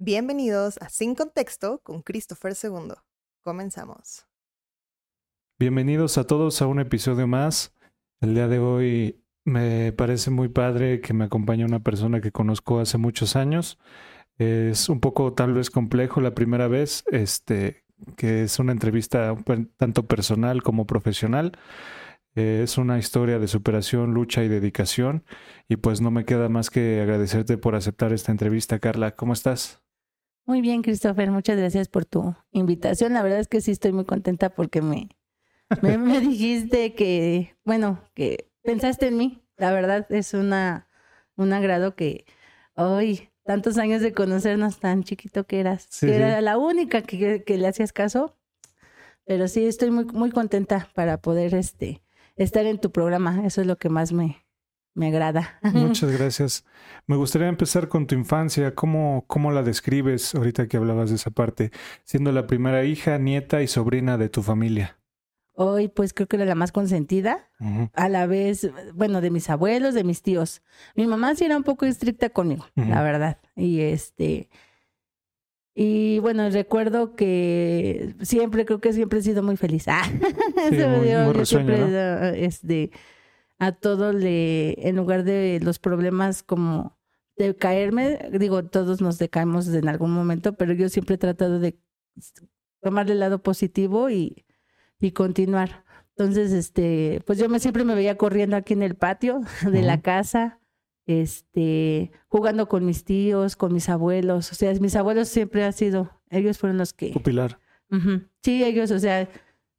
Bienvenidos a Sin Contexto con Christopher II. Comenzamos. Bienvenidos a todos a un episodio más. El día de hoy me parece muy padre que me acompañe una persona que conozco hace muchos años. Es un poco tal vez complejo la primera vez, este, que es una entrevista tanto personal como profesional. Es una historia de superación, lucha y dedicación. Y pues no me queda más que agradecerte por aceptar esta entrevista, Carla. ¿Cómo estás? Muy bien, Christopher. Muchas gracias por tu invitación. La verdad es que sí estoy muy contenta porque me, me, me dijiste que, bueno, que pensaste en mí. La verdad es una, un agrado que hoy tantos años de conocernos, tan chiquito que eras, que era la única que, que, le hacías caso. Pero sí, estoy muy, muy contenta para poder este, estar en tu programa. Eso es lo que más me, me agrada. Muchas gracias. Me gustaría empezar con tu infancia. ¿Cómo, ¿Cómo la describes ahorita que hablabas de esa parte? Siendo la primera hija, nieta y sobrina de tu familia. Hoy pues creo que era la más consentida, a la vez, bueno, de mis abuelos, de mis tíos. Mi mamá sí era un poco estricta conmigo, la verdad. Y este, y bueno, recuerdo que siempre, creo que siempre he sido muy feliz. Ah, sí, muy, siempre, este, a todo le, en lugar de los problemas como de caerme, digo, todos nos decaemos en algún momento, pero yo siempre he tratado de tomar el lado positivo y y continuar. Entonces, este, pues yo me siempre me veía corriendo aquí en el patio de la casa, este, jugando con mis tíos, con mis abuelos. O sea, mis abuelos siempre han sido, ellos fueron los que. Pupilar. Sí, ellos, o sea,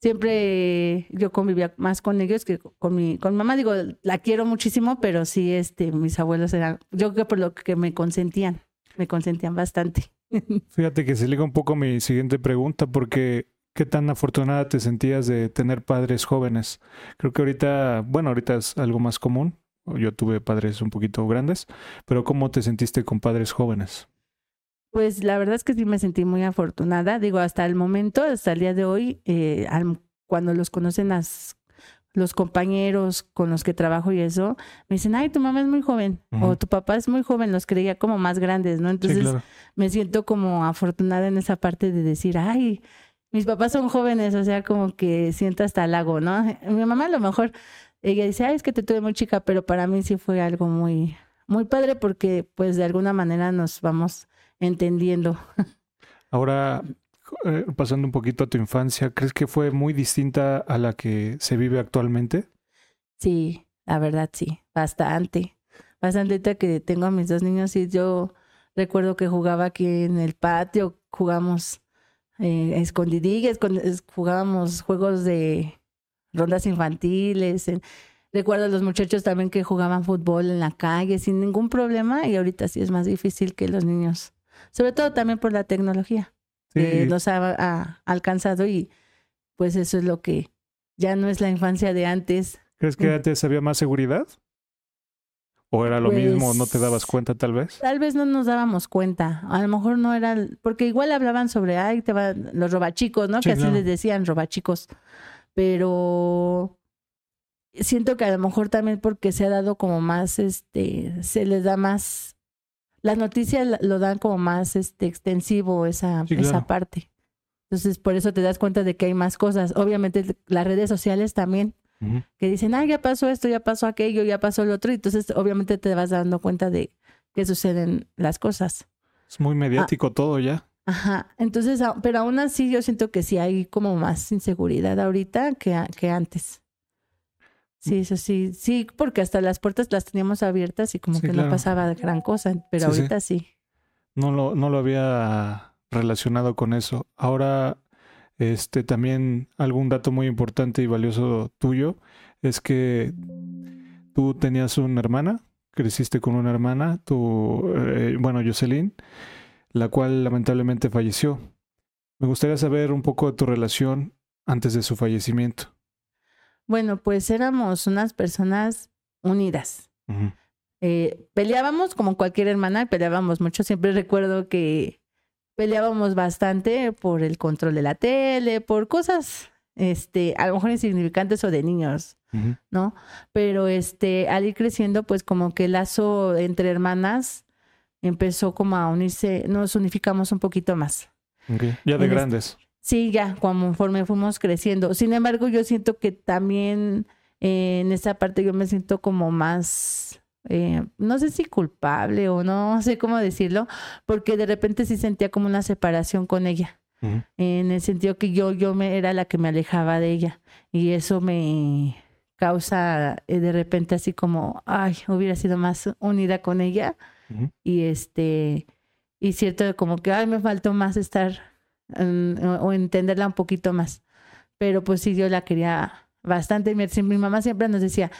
siempre yo convivía más con ellos que con mi, con mamá. Digo, la quiero muchísimo, pero sí, este, mis abuelos eran, yo creo que por lo que me consentían, me consentían bastante. Fíjate que se liga un poco mi siguiente pregunta, porque ¿Qué tan afortunada te sentías de tener padres jóvenes? Creo que ahorita, bueno, ahorita es algo más común. Yo tuve padres un poquito grandes, pero ¿cómo te sentiste con padres jóvenes? Pues la verdad es que sí me sentí muy afortunada. Digo, hasta el momento, hasta el día de hoy, eh, cuando los conocen las, los compañeros con los que trabajo y eso, me dicen, ay, tu mamá es muy joven o tu papá es muy joven, los creía como más grandes, ¿no? Entonces me siento como afortunada en esa parte de decir, ay, mis papás son jóvenes, o sea, como que siento hasta lago, ¿no? Mi mamá a lo mejor, ella dice, ay, es que te tuve muy chica, pero para mí sí fue algo muy, muy padre porque pues de alguna manera nos vamos entendiendo. Ahora, eh, pasando un poquito a tu infancia, ¿crees que fue muy distinta a la que se vive actualmente? Sí, la verdad sí, bastante. Bastante que tengo a mis dos niños y yo recuerdo que jugaba aquí en el patio, jugamos eh, escondidillas, jugábamos juegos de rondas infantiles. recuerdo a los muchachos también que jugaban fútbol en la calle sin ningún problema y ahorita sí es más difícil que los niños, sobre todo también por la tecnología que nos ha, alcanzado y pues eso es lo que ya no es la infancia de antes. ¿Crees que mm. antes había más seguridad? ¿O era lo mismo? ¿No te dabas pues, cuenta tal vez? Tal vez no nos dábamos cuenta. A lo mejor no era... Porque igual hablaban sobre, ay, te van los robachicos, ¿no? que así les decían, robachicos. Pero siento que a lo mejor también porque se ha dado como más, este, se les da más... Las noticias lo dan como más este, extensivo esa, esa parte. Entonces, por eso te das cuenta de que hay más cosas. Obviamente, las redes sociales también que dicen, ah, ya pasó esto, ya pasó aquello, ya pasó lo otro. Y entonces, obviamente, te vas dando cuenta de que suceden las cosas. Es muy mediático todo ya. Ajá. Entonces, pero aún así, yo siento que sí hay como más inseguridad ahorita que, que antes. Sí, eso sí, sí, porque hasta las puertas las teníamos abiertas y como que no pasaba gran cosa, pero ahorita sí. No lo, no lo había relacionado con eso. Ahora este, también algún dato muy importante y valioso tuyo es que tú tenías una hermana, creciste con una hermana, tú, eh, bueno, Jocelyn. la cual lamentablemente falleció. Me gustaría saber un poco de tu relación antes de su fallecimiento. Bueno, pues éramos unas personas unidas. Eh, peleábamos como cualquier hermana, peleábamos mucho. Siempre recuerdo que peleábamos bastante por el control de la tele, por cosas, este, a lo mejor insignificantes o de niños. ¿no? Pero este, al ir creciendo, pues como que el lazo entre hermanas empezó como a unirse, nos unificamos un poquito más. Ya de En este- grandes. Sí, ya, conforme fuimos creciendo. Sin embargo, yo siento que también eh, en esa parte yo me siento como más, eh, no sé si culpable o no sé cómo decirlo, porque de repente sí sentía como una separación con ella, en el sentido que yo, yo me, era la que me alejaba de ella. Y eso me causa eh, de repente así como, ay, hubiera sido más unida con ella. Y este, y cierto como que, ay, me faltó más estar o, o entenderla un poquito más. Pero pues sí, yo la quería bastante. Mi, mamá siempre nos decía,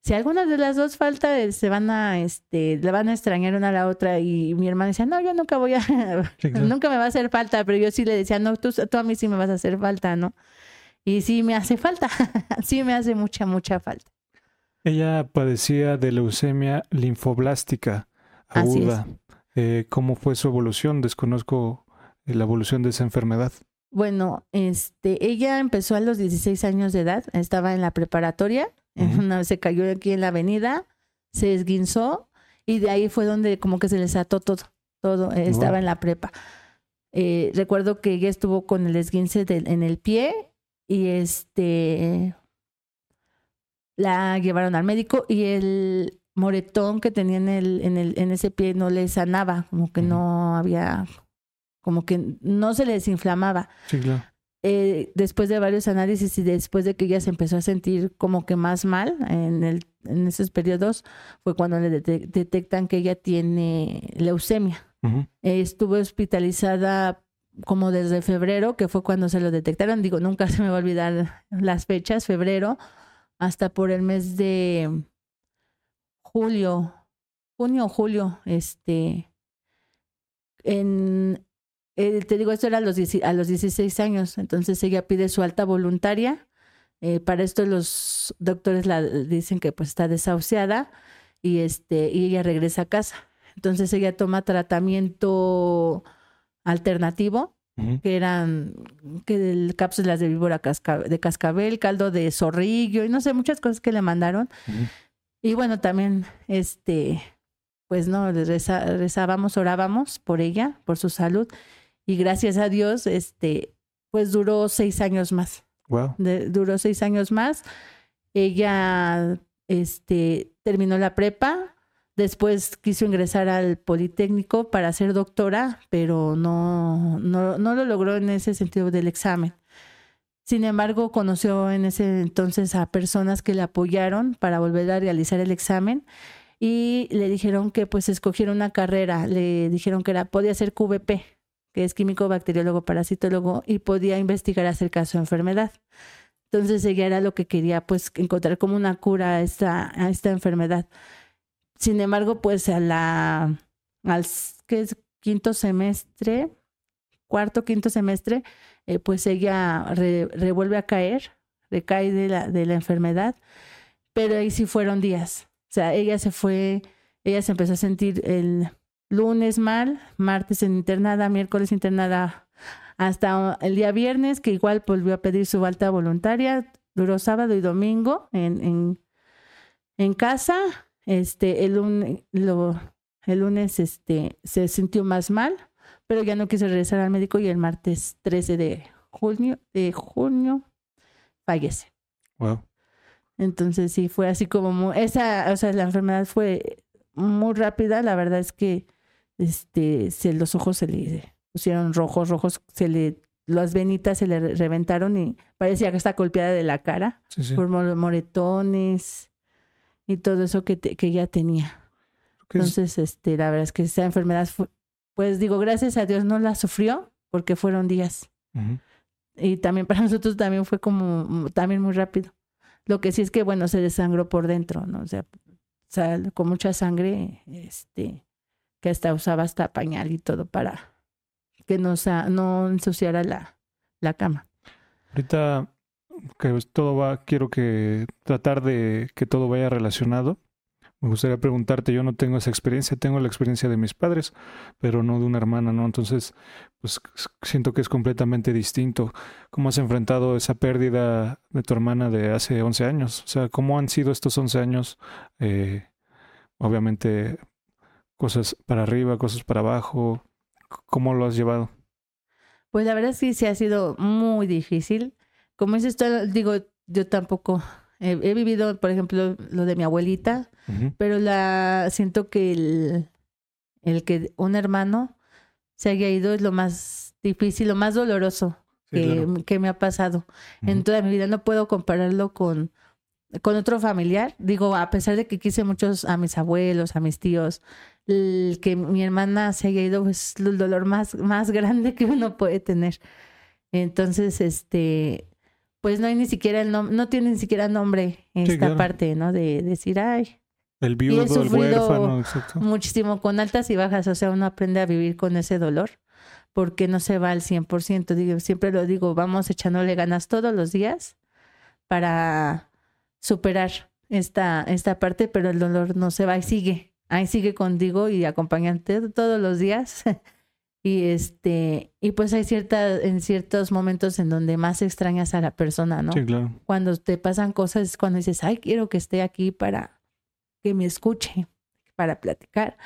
si alguna de las dos falta, eh, se van a, este, le van a extrañar una a la otra. Y mi hermana decía, no, yo nunca voy a, nunca me va a hacer falta. Pero yo sí le decía, no, tú, tú a mí sí me vas a hacer falta, ¿no? Y sí me hace falta, sí me hace mucha, mucha falta. Ella padecía de leucemia linfoblástica aguda. Eh, ¿Cómo fue su evolución? Desconozco la evolución de esa enfermedad. Bueno, este, ella empezó a los 16 años de edad, estaba en la preparatoria, una- se cayó aquí en la avenida, se esguinzó y de ahí fue donde como que se les ató todo, todo, eh, estaba Wow. en la prepa. Eh, recuerdo que ella estuvo con el esguince en el pie y este la llevaron al médico y el moretón que tenía en el, en el, en ese pie no le sanaba, como que no había, como que no se le desinflamaba Sí, claro. eh, después de varios análisis y después de que ella se empezó a sentir como que más mal en, el, en esos periodos, fue cuando le dete- detectan que ella tiene leucemia. Eh, estuvo hospitalizada como desde febrero, que fue cuando se lo detectaron. Digo, nunca se me va a olvidar las fechas, febrero, hasta por el mes de julio, junio o julio, este, en, eh, te digo, esto era a los, 10 a los 16 años, entonces ella pide su alta voluntaria. Eh, para esto los doctores la dicen que pues está desahuciada y este y ella regresa a casa. Entonces ella toma tratamiento alternativo, que eran que del- cápsulas de víbora casca- de cascabel, caldo de zorrillo y no sé, muchas cosas que le mandaron. Y bueno, también, este, pues no, reza- rezábamos, orábamos por ella, por su salud. Y gracias a Dios, este, pues duró seis años más. Wow. De- duró seis años más. Ella, este, terminó la prepa. Después quiso ingresar al Politécnico para ser doctora, pero no, no, no lo logró en ese sentido del examen. Sin embargo, conoció en ese entonces a personas que le apoyaron para volver a realizar el examen y le dijeron que pues escogiera una carrera. Le dijeron que era, podía ser QVP, que es químico, bacteriólogo, parasitólogo, y podía investigar acerca de su enfermedad. Entonces ella era lo que quería, pues, encontrar como una cura a esta, a esta enfermedad. Sin embargo, pues a la, al que es quinto semestre, cuarto, quinto semestre, eh, pues ella re- revuelve a caer, recae de la, de la enfermedad, pero ahí sí fueron días. O sea, ella se fue, ella se empezó a sentir el lunes mal, martes en internada, miércoles internada, hasta el día viernes, que igual volvió a pedir su alta voluntaria, duró sábado y domingo en, en, en casa. Este, el lunes, lo, el lunes este, se sintió más mal, pero ya no quiso regresar al médico y el martes 13 de junio, de junio fallece. Wow. Entonces sí, fue así como muy, esa, o sea, la enfermedad fue muy rápida, la verdad es que este, se, los ojos se le pusieron rojos, rojos, se le, las venitas se le re- reventaron y parecía que está golpeada de la cara Sí, sí. por mo- moretones y todo eso que, te- que ella tenía. ¿Qué es- Entonces, este, la verdad es que esa enfermedad, fue- pues digo, gracias a Dios no la sufrió porque fueron días. Y también para nosotros también fue como también muy rápido. Lo que sí es que, bueno, se desangró por dentro, ¿no? O sea, o sea, con mucha sangre, este, que hasta usaba hasta pañal y todo para, que no, no ensuciara la, la cama. Ahorita que todo va, quiero que tratar de que todo vaya relacionado. Me gustaría preguntarte, yo no tengo esa experiencia, tengo la experiencia de mis padres, pero no de una hermana, ¿no? Entonces, pues siento que es completamente distinto. ¿Cómo has enfrentado esa pérdida de tu hermana de hace 11 años? O sea, ¿cómo han sido estos 11 años? Eh, obviamente, cosas para arriba, cosas para abajo. ¿Cómo lo has llevado? Pues la verdad es que sí ha sido muy difícil. Como dices, tú, digo, yo tampoco he, he vivido, por ejemplo, lo de mi abuelita, pero la siento que el, el que un hermano se haya ido es lo más difícil, lo más doloroso Sí, que, claro. que me ha pasado en toda mi vida. No puedo compararlo con, con otro familiar. Digo, a pesar de que quise muchos a mis abuelos, a mis tíos, el que mi hermana se haya ido es el dolor más, más grande que uno puede tener. Entonces, este, pues no hay ni siquiera el nombre, no tiene ni siquiera nombre esta claro. parte, ¿no? De decir, ay, El viudo, el sufrido huérfano, exacto. muchísimo con altas y bajas, o sea, uno aprende a vivir con ese dolor porque no se va al 100%, digo, siempre lo digo, vamos echándole ganas todos los días para superar esta, esta parte, pero el dolor no se va y sigue, ahí sigue contigo y acompañante todos los días. Y este, y pues hay cierta, en ciertos momentos en donde más extrañas a la persona, ¿no? Sí, claro. cuando te pasan cosas es cuando dices, ay, quiero que esté aquí para que me escuche, para platicar.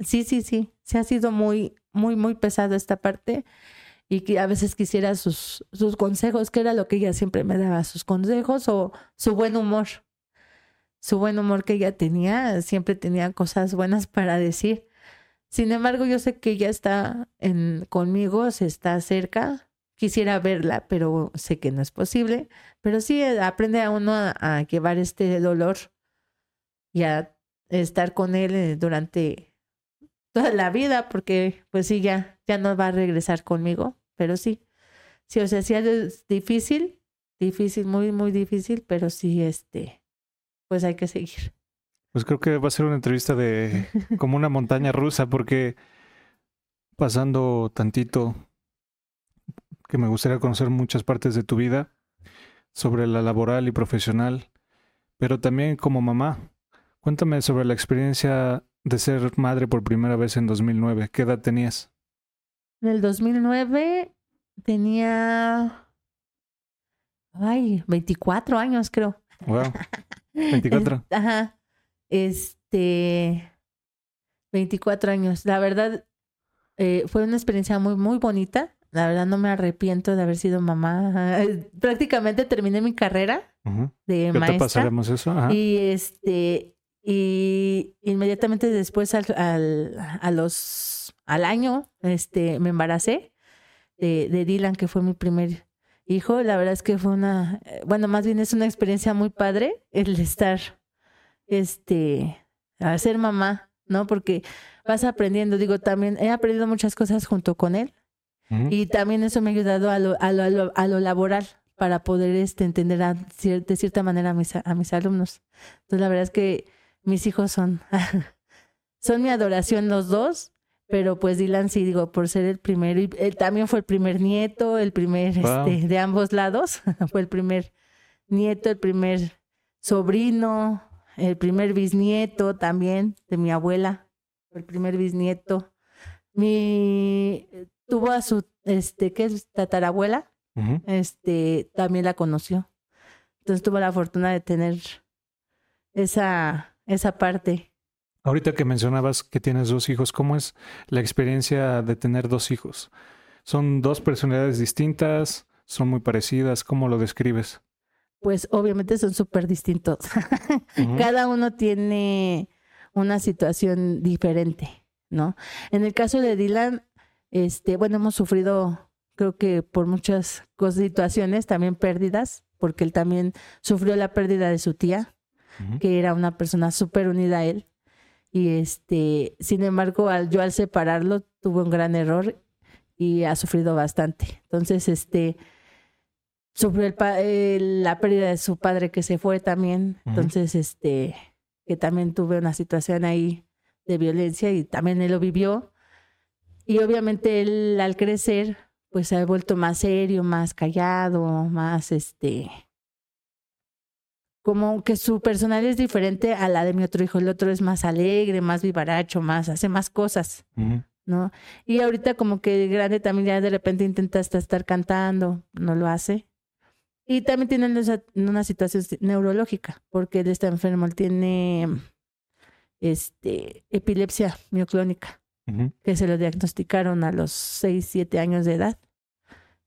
Sí, sí, sí, se ha sido muy, muy, muy pesado esta parte y que a veces quisiera sus, sus consejos, que era lo que ella siempre me daba, sus consejos o su buen humor. Su buen humor que ella tenía, siempre tenía cosas buenas para decir. Sin embargo, yo sé que ella está en, conmigo, se está cerca. Quisiera verla, pero sé que no es posible. Pero sí eh, aprende a uno a, llevar este dolor y a estar con él eh, durante toda la vida, porque pues sí, ya, ya no va a regresar conmigo. Pero sí, sí, o sea, es difícil, difícil, muy, muy difícil, pero sí, este, pues hay que seguir. Pues creo que va a ser una entrevista de como una montaña rusa, porque pasando tantito, que me gustaría conocer muchas partes de tu vida sobre la laboral y profesional, pero también como mamá. Cuéntame sobre la experiencia de ser madre por primera vez en 2009. ¿Qué edad tenías? En el 2009 tenía, ay, 24 años creo. Wow. 24. Es- ajá. Este, 24 años. La verdad, eh, fue una experiencia muy, muy bonita. La verdad, no me arrepiento de haber sido mamá. Prácticamente terminé mi carrera de te maestra. pasaremos eso. Ajá. Y este, y inmediatamente después al, al, a los, al año, este, me embaracé de, de Dylan, que fue mi primer hijo. La verdad es que fue una, eh, bueno, más bien es una experiencia muy padre el estar, este, a ser mamá, ¿no? Porque vas aprendiendo, digo, también he aprendido muchas cosas junto con él. Y también eso me ha ayudado a lo, a lo, a lo, a lo laboral para poder este, entender a cier- de cierta manera a mis, a mis alumnos. Entonces, la verdad es que mis hijos son, son mi adoración los dos, pero pues Dylan sí, digo, por ser el primero, y él también fue el primer nieto, el primer Wow. este, de ambos lados, fue el primer nieto, el primer sobrino, el primer bisnieto también de mi abuela, el primer bisnieto. Mi tuvo a su este, ¿qué es? tatarabuela, este, también la conoció. Entonces tuvo la fortuna de tener esa, esa parte. Ahorita que mencionabas que tienes dos hijos, ¿cómo es la experiencia de tener dos hijos? ¿Son dos personalidades distintas? ¿Son muy parecidas? ¿Cómo lo describes? Pues obviamente son súper distintos. Cada uno tiene una situación diferente, ¿no? En el caso de Dylan, este, bueno, hemos sufrido, creo que por muchas situaciones, también pérdidas, porque él también sufrió la pérdida de su tía, que era una persona súper unida a él. Y este, sin embargo, al, yo al separarlo tuve un gran error y ha sufrido bastante. Entonces, este, sufrió el eh, la pérdida de su padre que se fue también. Entonces, este, que también tuve una situación ahí de violencia y también él lo vivió. Y obviamente él al crecer, pues se ha vuelto más serio, más callado, más este como que su personalidad es diferente a la de mi otro hijo. El otro es más alegre, más vivaracho, más, hace más cosas, Ujú. ¿no? Y ahorita como que de grande también ya de repente intenta hasta estar cantando, no lo hace. Y también tiene una- situación neurológica, porque él está enfermo, él tiene este, epilepsia mioclónica, Ujú. que se lo diagnosticaron a los 6, 7 años de edad.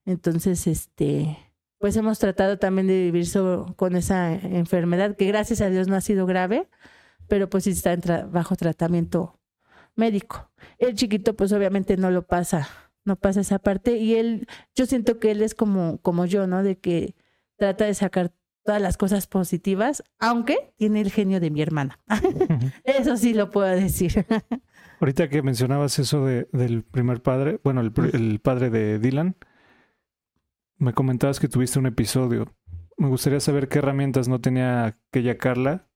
Entonces, este, pues hemos tratado también de vivir so- con esa enfermedad, que gracias a Dios no ha sido grave, pero pues sí está en tra- bajo tratamiento médico. El chiquito, pues obviamente no lo pasa, no pasa esa parte, y él, yo siento que él es como, como yo, ¿no? De que trata de sacar todas las cosas positivas, aunque tiene el genio de mi hermana. Eso sí lo puedo decir. Ahorita que mencionabas eso de, del primer padre, bueno, el, el padre de Dylan, me comentabas que tuviste un episodio. Me gustaría saber qué herramientas no tenía aquella Carla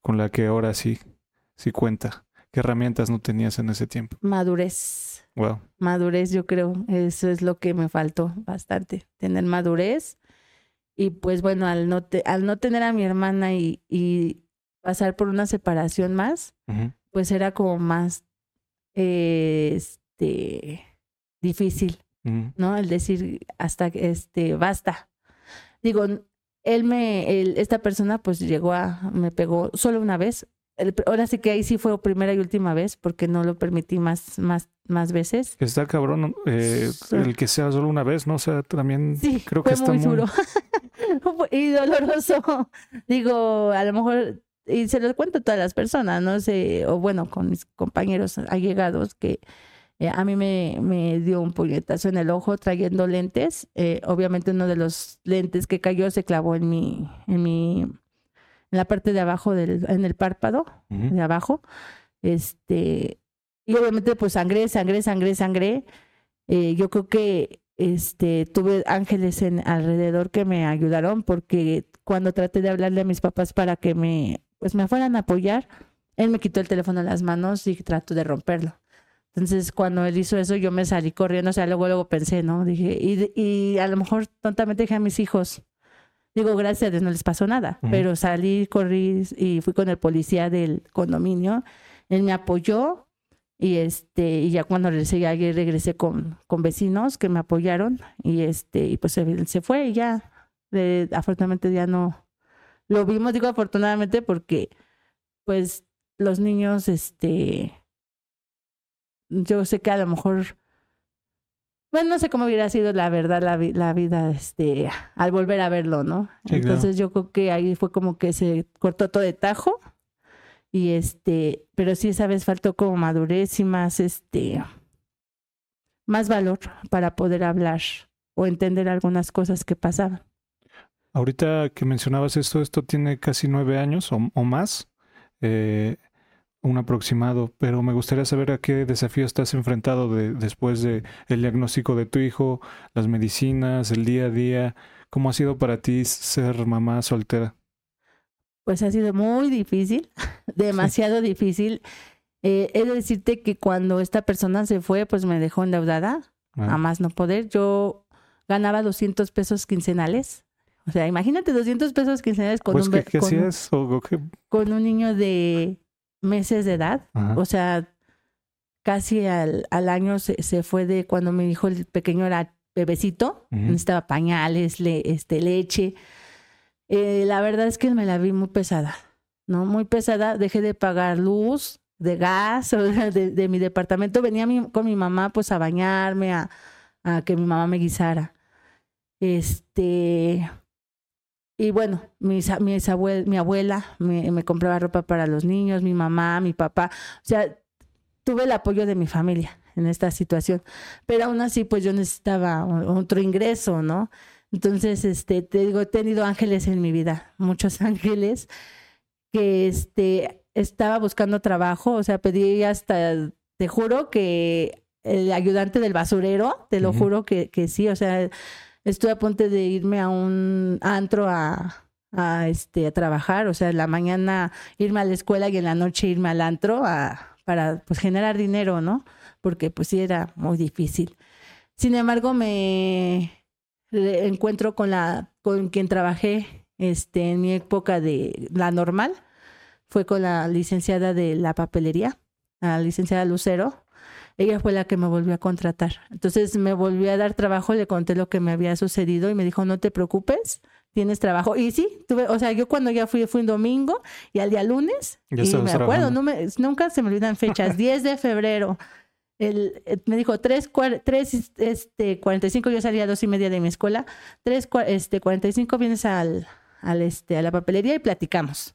con la que ahora sí, sí cuenta. ¿Qué herramientas no tenías en ese tiempo? Madurez. Wow. madurez, yo creo. Eso es lo que me faltó bastante, tener madurez. Y pues bueno, al no, te- al no tener a mi hermana y, y pasar por una separación más, pues era como más eh, este, difícil. ¿No? El decir hasta que este, basta. Digo, él me, él- esta persona pues llegó a, me pegó solo una vez. El- ahora sí que ahí sí fue primera y última vez porque no lo permití más, más, más veces. Está cabrón eh, Sí. el que sea solo una vez, ¿no? O sea, también Sí, creo que fue está muy muy... duro y doloroso. Digo, a lo mejor, y se lo cuento a todas las personas, no sé, o bueno, con mis compañeros allegados, que eh, a mí me, me dio un puñetazo en el ojo trayendo lentes. Eh, obviamente uno de los lentes que cayó se clavó en mi, en mi, en la parte de abajo del, en el párpado de abajo. Este, y obviamente, pues sangré, sangré, sangré, sangré. Eh, yo creo que este, tuve ángeles en alrededor que me ayudaron porque cuando traté de hablarle a mis papás para que me, pues me fueran a apoyar, él me quitó el teléfono de las manos y trató de romperlo. Entonces, cuando él hizo eso, yo me salí corriendo, o sea, luego, luego pensé, ¿no? Dije, y, y a lo mejor tontamente dije a mis hijos, digo, gracias a Dios no les pasó nada, pero salí, corrí y fui con el policía del condominio, él me apoyó y este, y ya cuando regresé, ya regresé con, con vecinos que me apoyaron y este, y pues se, se fue y ya, eh, afortunadamente ya no lo vimos, digo afortunadamente porque pues los niños, este, yo sé que a lo mejor, bueno, no sé cómo hubiera sido la verdad la, vi- la vida, este, al volver a verlo, ¿no? Sí, claro. Entonces yo creo que ahí fue como que se cortó todo de tajo y este, pero sí esa vez faltó como madurez y más, este, más valor para poder hablar o entender algunas cosas que pasaban. Ahorita que mencionabas esto, esto tiene casi nueve años o, o más, eh, un aproximado, pero me gustaría saber a qué desafío estás enfrentado de- después de el diagnóstico de tu hijo, las medicinas, el día a día. ¿Cómo ha sido para ti ser mamá soltera? Pues ha sido muy difícil, demasiado difícil. Eh, he de decirte que cuando esta persona se fue, pues me dejó endeudada, Ah, a más no poder. Yo ganaba 200 pesos quincenales. O sea, imagínate 200 pesos quincenales con, pues, un, ¿qué, be- qué con, hacías? ¿O, o qué? con un niño de meses de edad. Ajá. O sea, casi al, al año se, se fue de cuando mi hijo el pequeño era bebecito, Ujú. necesitaba pañales, le, este, leche. Eh, la verdad es que me la vi muy pesada, ¿no? Muy pesada. Dejé de pagar luz, de gas, o sea, de, de mi departamento. Venía mi- con mi mamá pues a bañarme, a, a que mi mamá me guisara. Este, y bueno, mis, mi abuela me, me compraba ropa para los niños, mi mamá, mi papá. O sea, tuve el apoyo de mi familia en esta situación. Pero aún así, pues yo necesitaba otro ingreso, ¿no? Entonces, este, te digo, he tenido ángeles en mi vida, muchos ángeles, que este, estaba buscando trabajo, o sea, pedí hasta, te juro que el ayudante del basurero, te lo juro que, que sí, o sea, estuve a punto de irme a un antro a, este, a trabajar, o sea, en la mañana irme a la escuela y en la noche irme al antro a, para pues generar dinero, ¿no? porque pues sí era muy difícil. Sin embargo, me encuentro con la con quien trabajé este en mi época de la normal fue con la licenciada de la papelería, la licenciada Lucero. Ella fue la que me volvió a contratar. Entonces me volvió a dar trabajo, le conté lo que me había sucedido y me dijo, no te preocupes, tienes trabajo. Y sí, tuve, o sea, yo cuando ya fui, fui un domingo y al día lunes, Ya y me acuerdo, no me, nunca se me olvidan fechas, 10 de febrero. El, eh, me dijo 3, tres, este, 45, yo salía a dos y media de mi escuela, 3, este, 45 vienes al, al, este, a la papelería y platicamos.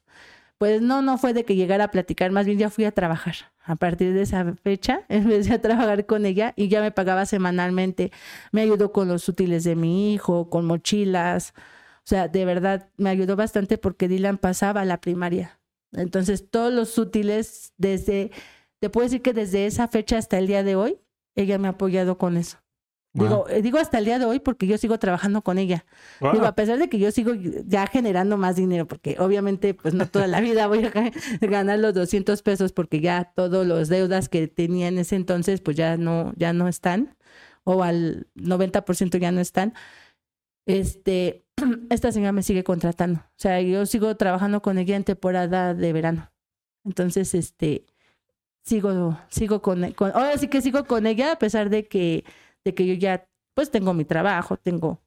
Pues no, no fue de que llegara a platicar, más bien ya fui a trabajar. A partir de esa fecha empecé a trabajar con ella y ya me pagaba semanalmente. Me ayudó con los útiles de mi hijo, con mochilas. O sea, de verdad me ayudó bastante porque Dylan pasaba a la primaria. Entonces, todos los útiles, desde, te puedo decir que desde esa fecha hasta el día de hoy, ella me ha apoyado con eso. Digo, eh, digo hasta el día de hoy porque yo sigo trabajando con ella. Wow. Digo, a pesar de que yo sigo ya generando más dinero, porque obviamente pues no toda la vida voy a ga- ganar los 200 pesos porque ya todos los deudas que tenía en ese entonces pues ya no, ya no están o al 90% ya no están. Este, esta señora me sigue contratando. O sea, yo sigo trabajando con ella en temporada de verano. Entonces, este, sigo, sigo con, con ahora sí que sigo con ella a pesar de que, de que yo ya pues tengo mi trabajo, tengo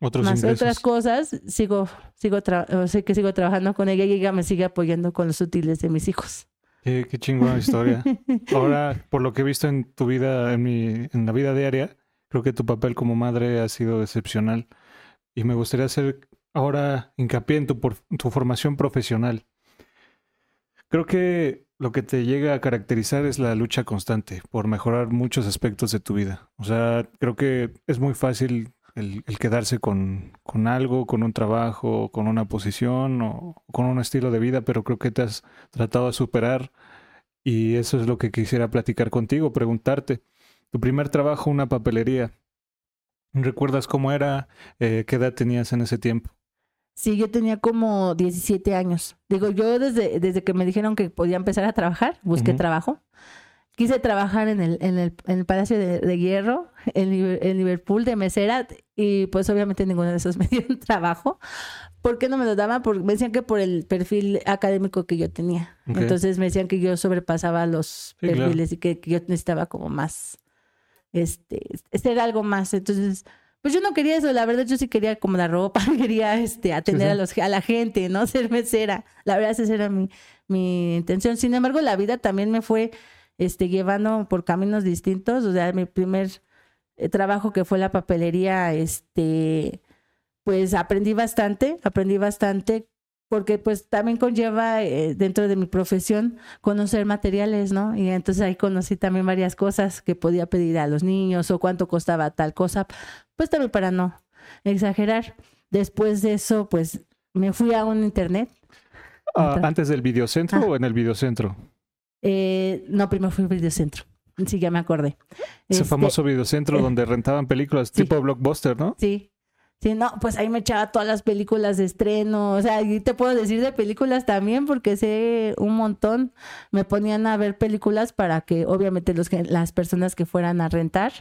Otros más ingresos. otras cosas, sigo, sigo, sea, que sigo trabajando con ella y ella me sigue apoyando con los útiles de mis hijos. Qué, qué chingona historia. Ahora, por lo que he visto en tu vida, en mi, en la vida diaria, creo que tu papel como madre ha sido excepcional. Y me gustaría hacer ahora hincapié en tu, por- tu formación profesional. Creo que lo que te llega a caracterizar es la lucha constante por mejorar muchos aspectos de tu vida. O sea, creo que es muy fácil el, quedarse con, con algo, con un trabajo, con una posición o con un estilo de vida, pero creo que te has tratado de superar y eso es lo que quisiera platicar contigo, preguntarte. Tu primer trabajo, una papelería. ¿Recuerdas cómo era? Eh, ¿Qué edad tenías en ese tiempo? Sí, yo tenía como 17 años. Digo, yo desde, desde que me dijeron que podía empezar a trabajar, busqué trabajo. Quise trabajar en el, en el, en el Palacio de, de Hierro, en, en Liverpool, de mesera, y pues obviamente ninguno de esos me dieron trabajo. ¿Por qué no me lo daban? Porque me decían que por el perfil académico que yo tenía. Entonces me decían que yo sobrepasaba los Sí, claro. perfiles y que, que yo necesitaba como más, este, ser algo más. Entonces, pues yo no quería eso, la verdad yo sí quería como la ropa, quería este atender sí. a los a la gente, ¿no? Ser mesera. La verdad esa era mi, mi intención. Sin embargo, la vida también me fue este llevando por caminos distintos, o sea, mi primer eh, trabajo que fue la papelería, este pues aprendí bastante, aprendí bastante porque pues también conlleva eh, dentro de mi profesión conocer materiales, ¿no? Y entonces ahí conocí también varias cosas que podía pedir a los niños o cuánto costaba tal cosa, pues también para no exagerar. Después de eso, pues me fui a un internet. Ah. ¿Antes del videocentro Ah. o en el videocentro? Eh, no, primero fui al videocentro. Sí, ya me acordé. Ese Este, famoso videocentro eh, donde rentaban películas sí. tipo blockbuster, ¿no? Sí. Sí, no, pues ahí me echaba todas las películas de estreno, o sea, y te puedo decir de películas también porque sé un montón, me ponían a ver películas para que obviamente los que- las personas que fueran a rentar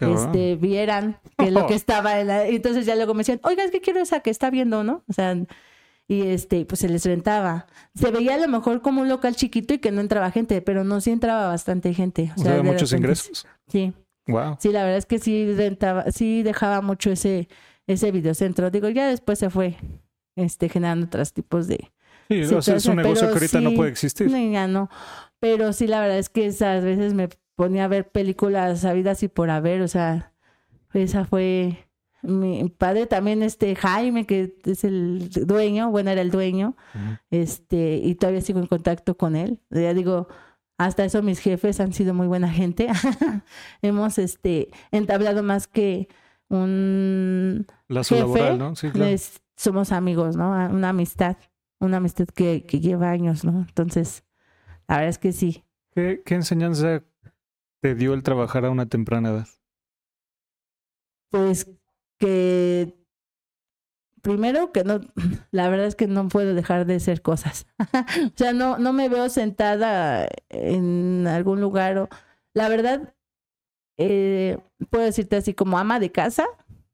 este vieran que lo que estaba en la, entonces ya luego me decían, "Oiga, es que quiero esa que está viendo, ¿no?" O sea, y este pues se les rentaba. Se veía a lo mejor como un local chiquito y que no entraba gente, pero no sí entraba bastante gente, O sea, de muchos repente- ingresos. Sí. Wow. Sí, la verdad es que sí rentaba, sí dejaba mucho ese, ese videocentro. Digo, ya después se fue este generando otros tipos de Sí, o sea, es un negocio que ahorita no puede existir. Ya no. Pero sí, la verdad es que esas veces me ponía a ver películas sabidas y por haber, o sea, esa fue mi padre también, este Jaime, que es el dueño, bueno, era el dueño, este, y todavía sigo en contacto con él. Ya digo, hasta eso mis jefes han sido muy buena gente. Hemos este entablado más que un Lazo jefe, laboral, ¿no? Sí, claro. es- somos amigos, ¿no? Una amistad, una amistad que, que lleva años, ¿no? Entonces, la verdad es que sí. ¿Qué, qué enseñanza te dio el trabajar a una temprana edad? Pues que primero que no, la verdad es que no puedo dejar de hacer cosas. o sea, no, no me veo sentada en algún lugar. O, la verdad, eh, puedo decirte así como ama de casa.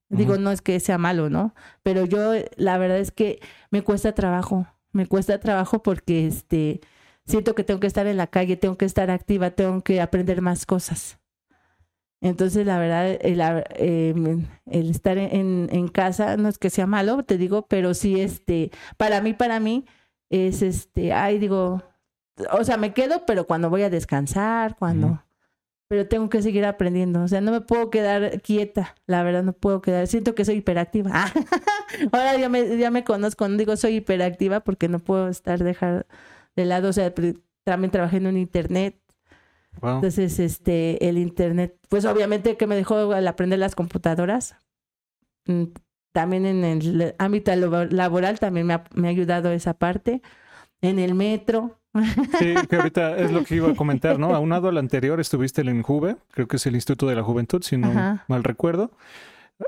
Digo, no es que sea malo, ¿no? Pero yo, la verdad es que me cuesta trabajo. Me cuesta trabajo porque este siento que tengo que estar en la calle, tengo que estar activa, tengo que aprender más cosas. Entonces, la verdad, el, el estar en, en casa no es que sea malo, te digo, pero sí, este, para mí, para mí, es este, ay, digo, o sea, me quedo, pero cuando voy a descansar, cuando. Pero tengo que seguir aprendiendo, o sea, no me puedo quedar quieta, la verdad, no puedo quedar, siento que soy hiperactiva. Ahora ya me, ya me conozco, no digo soy hiperactiva porque no puedo estar, dejar de lado, o sea, también trabajé en un internet, Wow. entonces, este, el internet, pues obviamente que me dejó al aprender las computadoras. Mm, También en el ámbito labo- laboral también me ha, me ha ayudado esa parte. En el metro. Sí, que ahorita es lo que iba a comentar, ¿no? Aunado al anterior estuviste en el INJUVE, creo que es el Instituto de la Juventud, si no Ajá. mal recuerdo.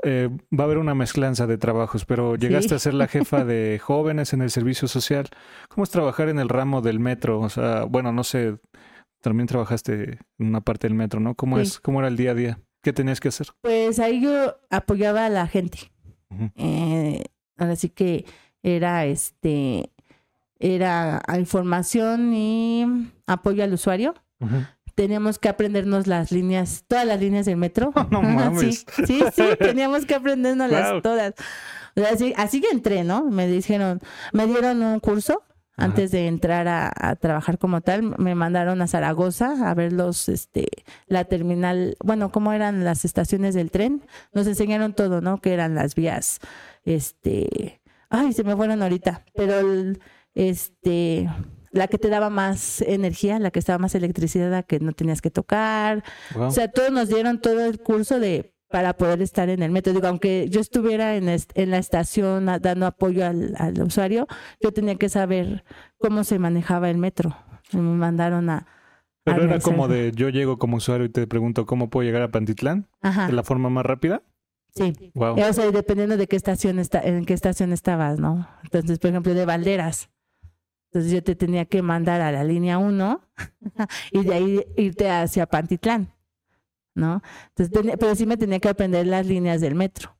Eh, va a haber una mezclanza de trabajos, pero llegaste Sí. a ser la jefa de jóvenes en el servicio social. ¿Cómo es trabajar en el ramo del metro? O sea, bueno, no sé, también trabajaste en una parte del metro, ¿no? ¿Cómo Sí. es? ¿Cómo era el día a día? ¿Qué tenías que hacer? Pues ahí yo apoyaba a la gente. Eh, ahora sí que era este, era a información y apoyo al usuario. Teníamos que aprendernos las líneas, todas las líneas del metro. No mames. Sí, sí, sí, teníamos que aprendernos las Wow. todas. Así, así que entré, ¿no? Me dijeron, me dieron un curso Ajá. antes de entrar a, a trabajar como tal. Me mandaron a Zaragoza a ver los, este, la terminal, bueno, cómo eran las estaciones del tren. Nos enseñaron todo, ¿no? Que eran las vías, este, ay, se me fueron ahorita, pero el- este, la que te daba más energía, la que estaba más electricidad, la que no tenías que tocar. Wow. O sea, todos nos dieron todo el curso de para poder estar en el metro. Digo, aunque yo estuviera en, est- en la estación dando apoyo al, al usuario, yo tenía que saber cómo se manejaba el metro. Me mandaron a... pero a era realizar como de yo llego como usuario y te pregunto cómo puedo llegar a Pantitlán Ajá, de la forma más rápida. sí. Wow. O sea, dependiendo de qué estación está, en qué estación estabas, ¿no? Entonces, por ejemplo, de Valderas. Entonces yo te tenía que mandar a la línea 1 y de ahí irte hacia Pantitlán, ¿no? Entonces, tenía- pero sí me tenía que aprender las líneas del metro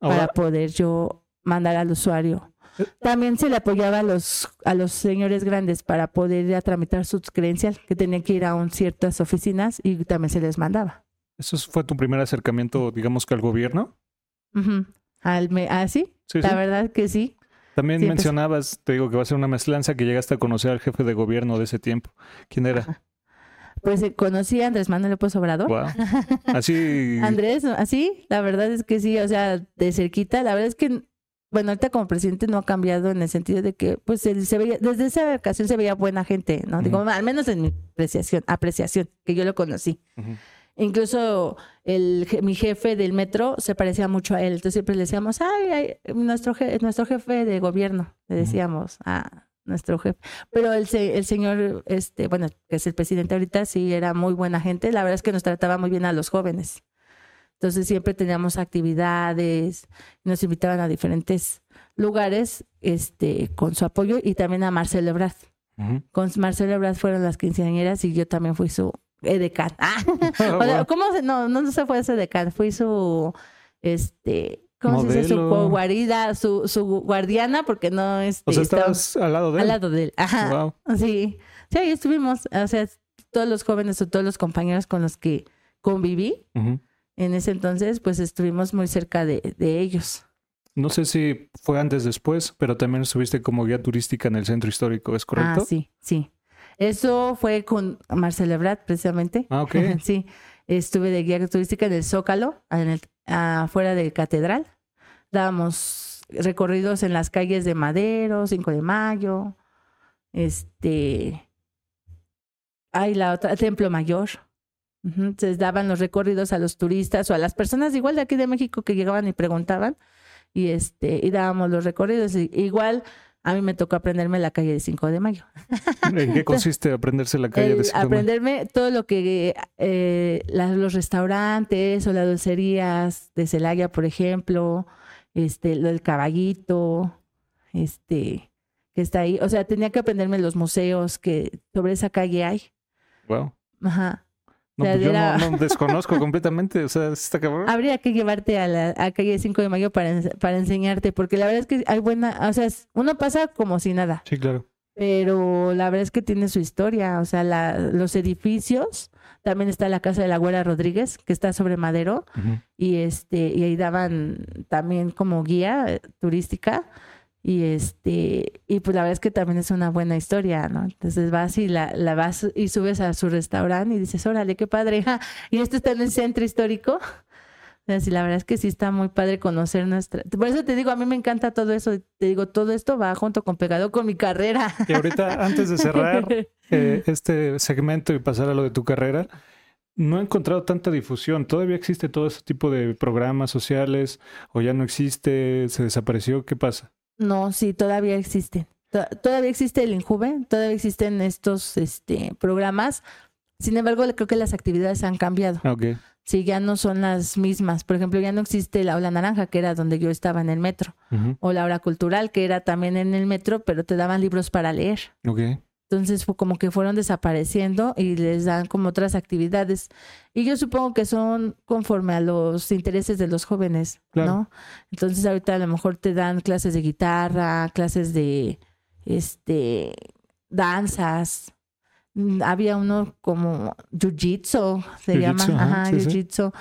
para poder yo mandar al usuario. También se le apoyaba a los, a los señores grandes para poder ir a tramitar su credencial, que tenían que ir a un, ciertas oficinas y también se les mandaba. ¿eso fue tu primer acercamiento, digamos que al gobierno? Ujú. Al me- ¿Ah, sí? Sí, La sí. verdad que sí. También Sí, mencionabas, te digo que va a ser una mezclanza que llegaste a conocer al jefe de gobierno de ese tiempo. ¿Quién era? Pues eh, conocí a Andrés Manuel López Obrador. Wow. Así. Andrés, así, la verdad es que sí, o sea, de cerquita, la verdad es que, bueno, ahorita como presidente no ha cambiado en el sentido de que, pues, él se veía, desde esa ocasión se veía buena gente, ¿no? Digo, al menos en mi apreciación, apreciación, que yo lo conocí. Incluso el, mi jefe del metro se parecía mucho a él. Entonces siempre le decíamos, ay, ay, nuestro, je- nuestro jefe de gobierno, le decíamos a nuestro jefe. Pero el, el señor, este, bueno, que es el presidente ahorita, sí era muy buena gente. La verdad es que nos trataba muy bien a los jóvenes. Entonces siempre teníamos actividades, nos invitaban a diferentes lugares este, con su apoyo y también a Marcelo Ebrard Ujú. con Marcelo Ebrard fueron las quinceañeras y yo también fui su edecán. Ah, o sea. ¿Cómo se, no, no se fue ese edecán? Fui su, este, ¿cómo se dice? Su guarida, su, su guardiana, porque no, este, O sea, estaba estabas al lado de él. al lado de él. Ajá, Wow. sí. Sí, ahí estuvimos, o sea, todos los jóvenes o todos los compañeros con los que conviví en ese entonces, pues estuvimos muy cerca de, de ellos. No sé si fue antes después, pero también estuviste como guía turística en el centro histórico, ¿es correcto? Ah, sí, sí. Eso fue con Marcelo Ebrard, precisamente. Ah, ok. sí, estuve de guía turística en el Zócalo, en el, afuera de Catedral. Dábamos recorridos en las calles de Madero, 5 de Mayo, este, hay la otra, Templo Mayor. Entonces daban los recorridos a los turistas o a las personas igual de aquí de México que llegaban y preguntaban y este y dábamos los recorridos. Igual a mí me tocó aprenderme la calle de 5 de Mayo. ¿En qué consiste aprenderse la calle El de Cinco de Mayo? aprenderme todo lo que eh, la- los restaurantes o las dulcerías de Celaya, por ejemplo, este, lo del caballito, este, que está ahí. O sea, tenía que aprenderme los museos que sobre esa calle hay. Wow. Ajá. No, pues yo no, no desconozco completamente. O sea, está cabrón. Habría que llevarte a la a calle 5 de mayo para, ens- para enseñarte, porque la verdad es que hay buena, o sea, uno pasa como si nada, Sí, claro. pero la verdad es que tiene su historia, o sea, la, los edificios, también está la casa de la Güera Rodríguez, que está sobre Madero, y este, y ahí daban también como guía turística, y este, y pues la verdad es que también es una buena historia, ¿no? Entonces vas y la, la vas y subes a su restaurante y dices, órale, qué padre, ja, y esto está en el centro histórico. Sí, la verdad es que sí está muy padre conocer nuestra. Por eso te digo, a mí me encanta todo eso. Te digo, todo esto va junto con pegado con mi carrera. Y ahorita, antes de cerrar eh, este segmento y pasar a lo de tu carrera, no he encontrado tanta difusión. ¿Todavía existe todo ese tipo de programas sociales o ya no existe? ¿Se desapareció? ¿Qué pasa? No, sí, todavía existen. To- Todavía existe el Injuve, todavía existen estos este, programas. Sin embargo, creo que las actividades han cambiado. Sí, ya no son las mismas. Por ejemplo, ya no existe la Ola Naranja, que era donde yo estaba en el metro, o la Hora Cultural, que era también en el metro, pero te daban libros para leer. Ok. Entonces, fue como que fueron desapareciendo y les dan como otras actividades. Y yo supongo que son conforme a los intereses de los jóvenes, Claro. ¿no? Entonces, ahorita a lo mejor te dan clases de guitarra, clases de este danzas. Mm, Había uno como jiu-jitsu, se llama, Jiu-jitsu, ajá, sí. jiu-jitsu.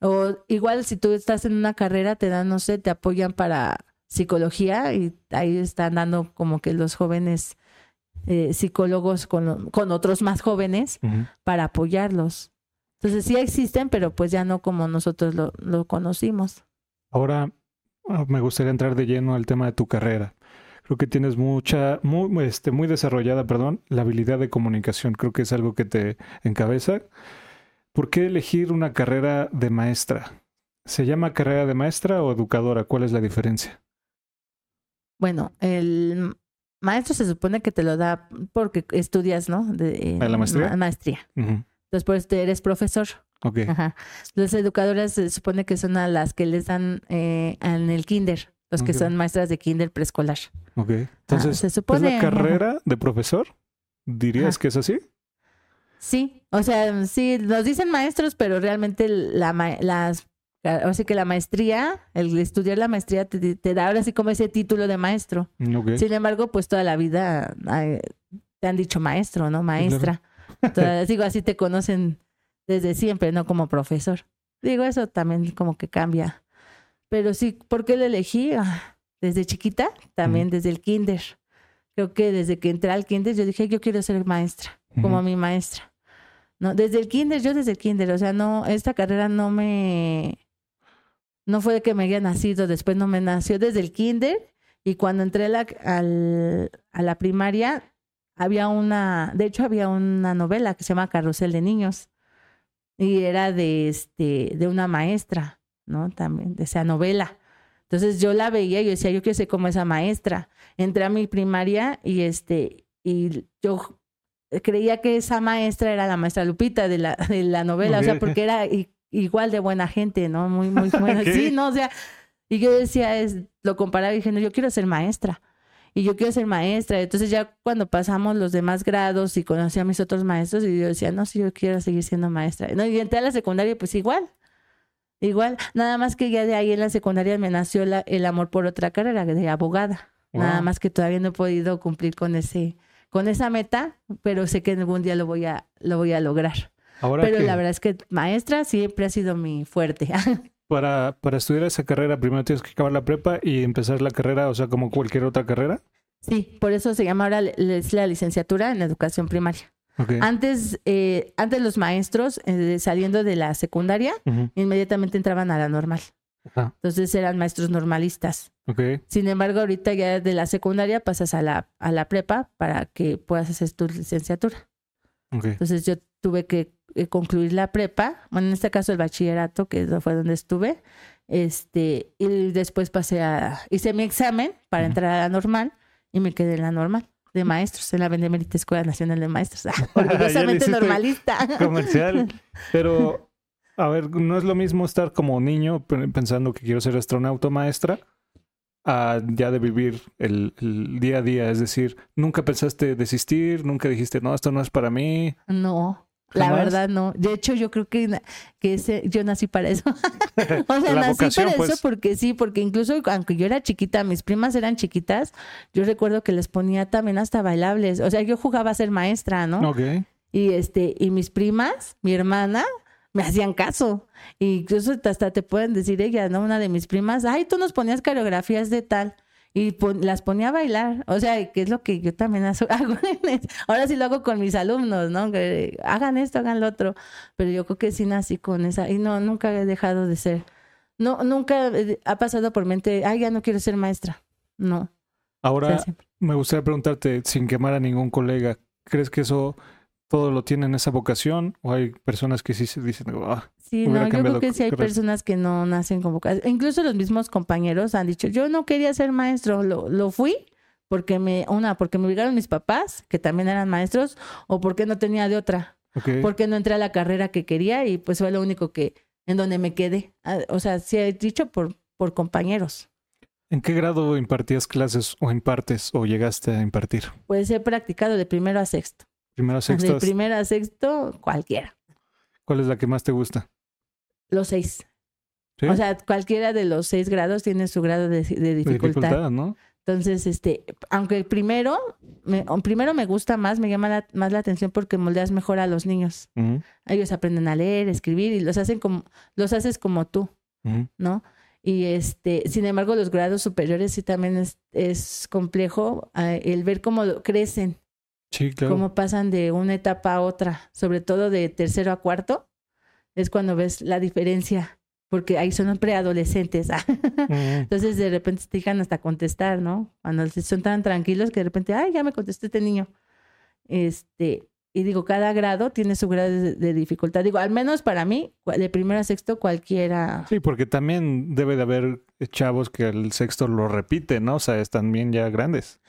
O igual si tú estás en una carrera, te dan, no sé, te apoyan para psicología y ahí están dando como que los jóvenes eh, psicólogos con, con otros más jóvenes para apoyarlos. Entonces sí existen, pero pues ya no como nosotros lo, lo conocimos. Ahora ah, me gustaría entrar de lleno al tema de tu carrera. Creo que tienes mucha, muy, este, muy desarrollada, perdón, la habilidad de comunicación. Creo que es algo que te encabeza. ¿Por qué elegir una carrera de maestra? ¿Se llama carrera de maestra o educadora? ¿Cuál es la diferencia? Bueno, el maestro se supone que te lo da porque estudias, ¿no? De, ¿Ah, la maestría? ma- maestría. Entonces, por eso eres profesor. Ok. Ajá. Las educadoras se supone que son a las que les dan eh, en el kinder, los que son maestras de kinder preescolar. Ok. Ah, Entonces, se ¿es supone. la ajá. carrera de profesor? ¿Dirías Ajá. que es así? Sí, o sea, sí, nos dicen maestros, pero realmente la, las, o sea que la maestría, el estudiar la maestría te, te da ahora sí como ese título de maestro. Sin embargo, pues toda la vida ay, te han dicho maestro, ¿no? Maestra. Digo, así te conocen desde siempre, no como profesor. Digo, eso también como que cambia. Pero sí, ¿por qué lo elegí? Ah, Desde chiquita, también desde el kinder. Creo que desde que entré al kinder yo dije, yo quiero ser maestra, como mi maestra. No, desde el kinder, yo desde el kinder, o sea, no, esta carrera no me, no fue que me haya nacido, después no me nació desde el kinder y cuando entré a la, al- a la primaria había una, de hecho había una novela que se llama Carrusel de Niños y era de este, de una maestra, ¿no? También, de esa novela. Entonces yo la veía y yo decía, yo quiero ser como esa maestra. Entré a mi primaria y este, y yo creía que esa maestra era la maestra Lupita de la, de la novela, o sea, porque era igual de buena gente, ¿no? Muy, muy buena. Sí, no, o sea, y yo decía, es, lo comparaba y dije, no, yo quiero ser maestra. Y yo quiero ser maestra. Entonces ya cuando pasamos los demás grados y conocí a mis otros maestros, y yo decía, no, sí, yo quiero seguir siendo maestra. No, y entré a la secundaria, pues igual. Igual, nada más que ya de ahí en la secundaria me nació la- el amor por otra carrera de abogada. Nada más que todavía no he podido cumplir con ese, con esa meta, pero sé que algún día lo voy a, lo voy a lograr. Ahora pero que la verdad es que maestra siempre ha sido mi fuerte. para, para estudiar esa carrera primero tienes que acabar la prepa y empezar la carrera, o sea, como cualquier otra carrera. sí, por eso se llama ahora es la licenciatura en educación primaria. Antes, eh, antes los maestros, eh, saliendo de la secundaria, inmediatamente entraban a la normal. Ajá. Entonces eran maestros normalistas. Sin embargo, ahorita ya de la secundaria pasas a la, a la prepa para que puedas hacer tu licenciatura. Entonces yo tuve que eh, concluir la prepa, bueno, en este caso el bachillerato, que fue donde estuve, este, y después pasé a, hice mi examen para entrar a la normal y me quedé en la normal de maestros, en la Benemérita Escuela Nacional de Maestros, orgullosamente normalista. Comercial. Pero, a ver, no es lo mismo estar como niño pe- pensando que quiero ser astronauta o maestra a ya de vivir el, el día a día. Es decir, nunca pensaste desistir, nunca dijiste, no, esto no es para mí. No, La ¿Jamás? verdad no. De hecho, yo creo que, que ese, yo nací para eso. o sea, nací vocación, para pues. eso porque sí, porque incluso aunque yo era chiquita, mis primas eran chiquitas, yo recuerdo que les ponía también hasta bailables. O sea, yo jugaba a ser maestra, ¿no? Ok. Y este, y mis primas, mi hermana, me hacían caso. Y incluso hasta te pueden decir ella, ¿no? Una de mis primas, ay, tú nos ponías coreografías de tal. Y pon- las ponía a bailar. O sea, que es lo que yo también hago. Ahora sí lo hago con mis alumnos, ¿no? Que hagan esto, hagan lo otro. Pero yo creo que sí nací con esa. Y no, nunca he dejado de ser. No, nunca eh, ha pasado por mente, ay, ya no quiero ser maestra. No. O sea, Ahora, me gustaría preguntarte, sin quemar a ningún colega, ¿crees que eso todo lo tienen esa vocación? ¿O hay personas que sí se dicen, ah, Sí, no, yo creo que sí hay personas que no nacen con vocación. Incluso los mismos compañeros han dicho, yo no quería ser maestro, lo, lo fui porque me, una, porque me obligaron mis papás, que también eran maestros, o porque no tenía de otra, ok, porque no entré a la carrera que quería y pues fue lo único que, en donde me quedé. Ah, O sea, sí he dicho por, por compañeros. ¿en qué grado impartías clases o impartes o llegaste a impartir? Pues he practicado de primero a sexto. Primero, De sexto, primero a sexto, cualquiera. ¿cuál es la que más te gusta? Los seis. ¿Sí? O sea, cualquiera de los seis grados tiene su grado de, de De dificultad. ¿no? Entonces, este, aunque el primero, me, primero me gusta más, me llama la- más la atención porque moldeas mejor a los niños. Ellos aprenden a leer, escribir y los hacen como, los haces como tú. ¿no? Y este, sin embargo, los grados superiores sí también es, es complejo eh, el ver cómo crecen, Sí, claro. cómo pasan de una etapa a otra, sobre todo de tercero a cuarto, es cuando ves la diferencia, porque ahí son preadolescentes. Ujú. Entonces de repente te dejan hasta contestar, ¿no? Cuando son tan tranquilos que de repente, ay, ya me contestó este niño. Este, y digo, cada grado tiene su grado de, de dificultad. Digo, al menos para mí, de primero a sexto, cualquiera. Sí, porque también debe de haber chavos que el sexto lo repiten, ¿no? O sea, están bien ya grandes.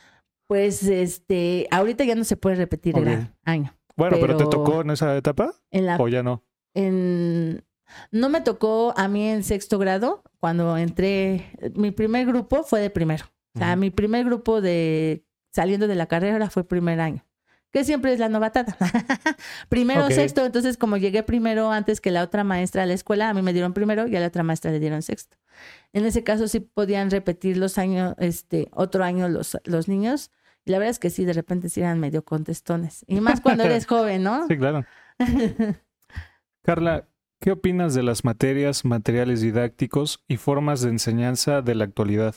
Pues este, ahorita ya no se puede repetir el año. Bueno, pero, ¿te tocó en esa etapa En la, o ya no? en, no me tocó a mí en sexto grado cuando entré. Mi primer grupo fue de primero. O sea, mi primer grupo de saliendo de la carrera fue primer año. Que siempre es la novatada. primero, Ok. sexto. Entonces, como llegué primero antes que la otra maestra a la escuela, a mí me dieron primero y a la otra maestra le dieron sexto. En ese caso sí podían repetir los años, este, otro año los, los niños. Y la verdad es que sí, de repente sí eran medio contestones. Y más cuando eres joven, ¿no? Sí, claro. Carla, ¿qué opinas de las materias, materiales didácticos y formas de enseñanza de la actualidad?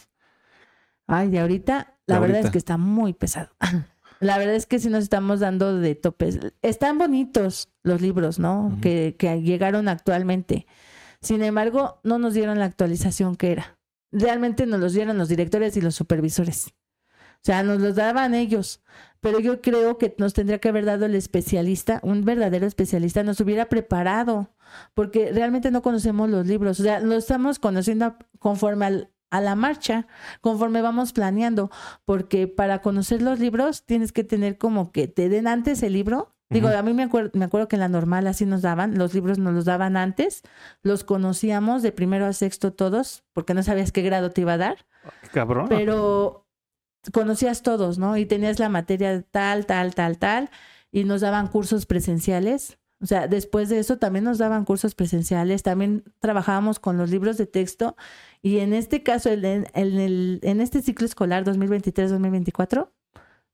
Ay, de ahorita, la De verdad ahorita. es que está muy pesado. La verdad es que sí nos estamos dando de topes. Están bonitos los libros, ¿no? Que, que llegaron actualmente. Sin embargo, no nos dieron la actualización que era. Realmente nos los dieron los directores y los supervisores. O sea, nos los daban ellos. Pero yo creo que nos tendría que haber dado el especialista, un verdadero especialista, nos hubiera preparado, porque realmente no conocemos los libros. O sea, lo estamos conociendo conforme al- a la marcha, conforme vamos planeando, porque para conocer los libros tienes que tener como que te den antes el libro. Digo, a mí me acuerdo, me acuerdo que en la normal así nos daban, los libros nos los daban antes, los conocíamos de primero a sexto todos, porque no sabías qué grado te iba a dar Cabrón. pero conocías todos, ¿no? Y tenías la materia tal, tal, tal, tal, y nos daban cursos presenciales. O sea, después de eso también nos daban cursos presenciales, también trabajábamos con los libros de texto y en este caso, en, en el, en este ciclo escolar 2023-2024,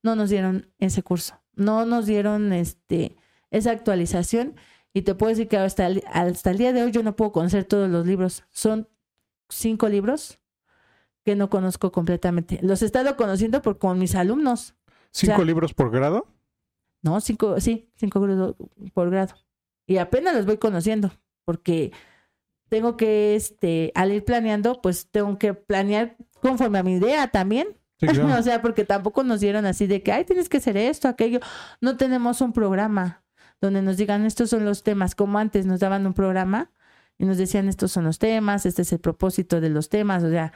no nos dieron ese curso, no nos dieron este, esa actualización y te puedo decir que hasta el, hasta el día de hoy yo no puedo conocer todos los libros. Son cinco libros que no conozco completamente. Los he estado conociendo por, con mis alumnos. ¿Cinco o sea- libros por grado? No, cinco, sí, cinco por grado. Y apenas los voy conociendo, porque tengo que, este, al ir planeando, pues tengo que planear conforme a mi idea también. Sí, claro. o sea, porque tampoco nos dieron así de que, ay, tienes que hacer esto, aquello. No tenemos un programa donde nos digan, estos son los temas, como antes nos daban un programa y nos decían, estos son los temas, este es el propósito de los temas, o sea,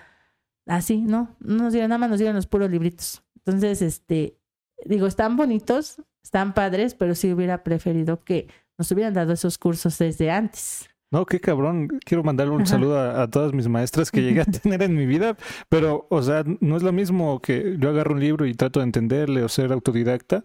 así, ¿no? No nos dieron, nada más nos dieron los puros libritos. Entonces, este, digo, están bonitos, están padres, pero sí hubiera preferido que nos hubieran dado esos cursos desde antes. No, qué cabrón. Quiero mandarle un Ajá. saludo a, a todas mis maestras que llegué a tener en mi vida, pero, o sea, no es lo mismo que yo agarro un libro y trato de entenderle o ser autodidacta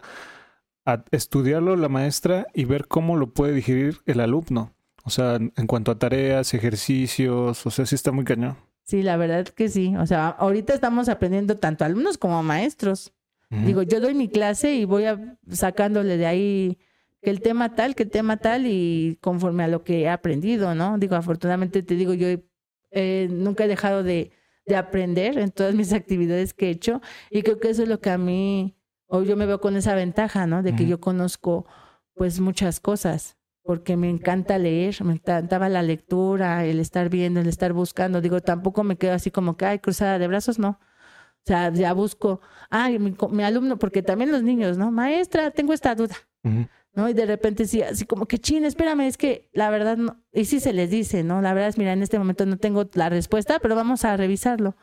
a estudiarlo la maestra y ver cómo lo puede digerir el alumno. O sea, en en cuanto a tareas, ejercicios, o sea, sí está muy cañón. Sí, la verdad que sí. O sea, ahorita estamos aprendiendo tanto alumnos como maestros. Digo, yo doy mi clase y voy a, sacándole de ahí que el tema tal, que el tema tal y conforme a lo que he aprendido, ¿no? Digo, afortunadamente te digo, yo eh, nunca he dejado de, de aprender en todas mis actividades que he hecho y creo que eso es lo que a mí, o yo me veo con esa ventaja, ¿no? De que yo conozco pues muchas cosas porque me encanta leer, me encantaba la lectura, el estar viendo, el estar buscando. Digo, tampoco me quedo así como que, ay, cruzada de brazos, no. O sea, ya busco, ay, mi, mi alumno, porque también los niños, ¿no? Maestra, tengo esta duda. ¿no? Y de repente sí, así como que, chin, espérame, es que la verdad, no, y sí se les dice, ¿no? La verdad es, mira, en este momento no tengo la respuesta, pero vamos a revisarlo.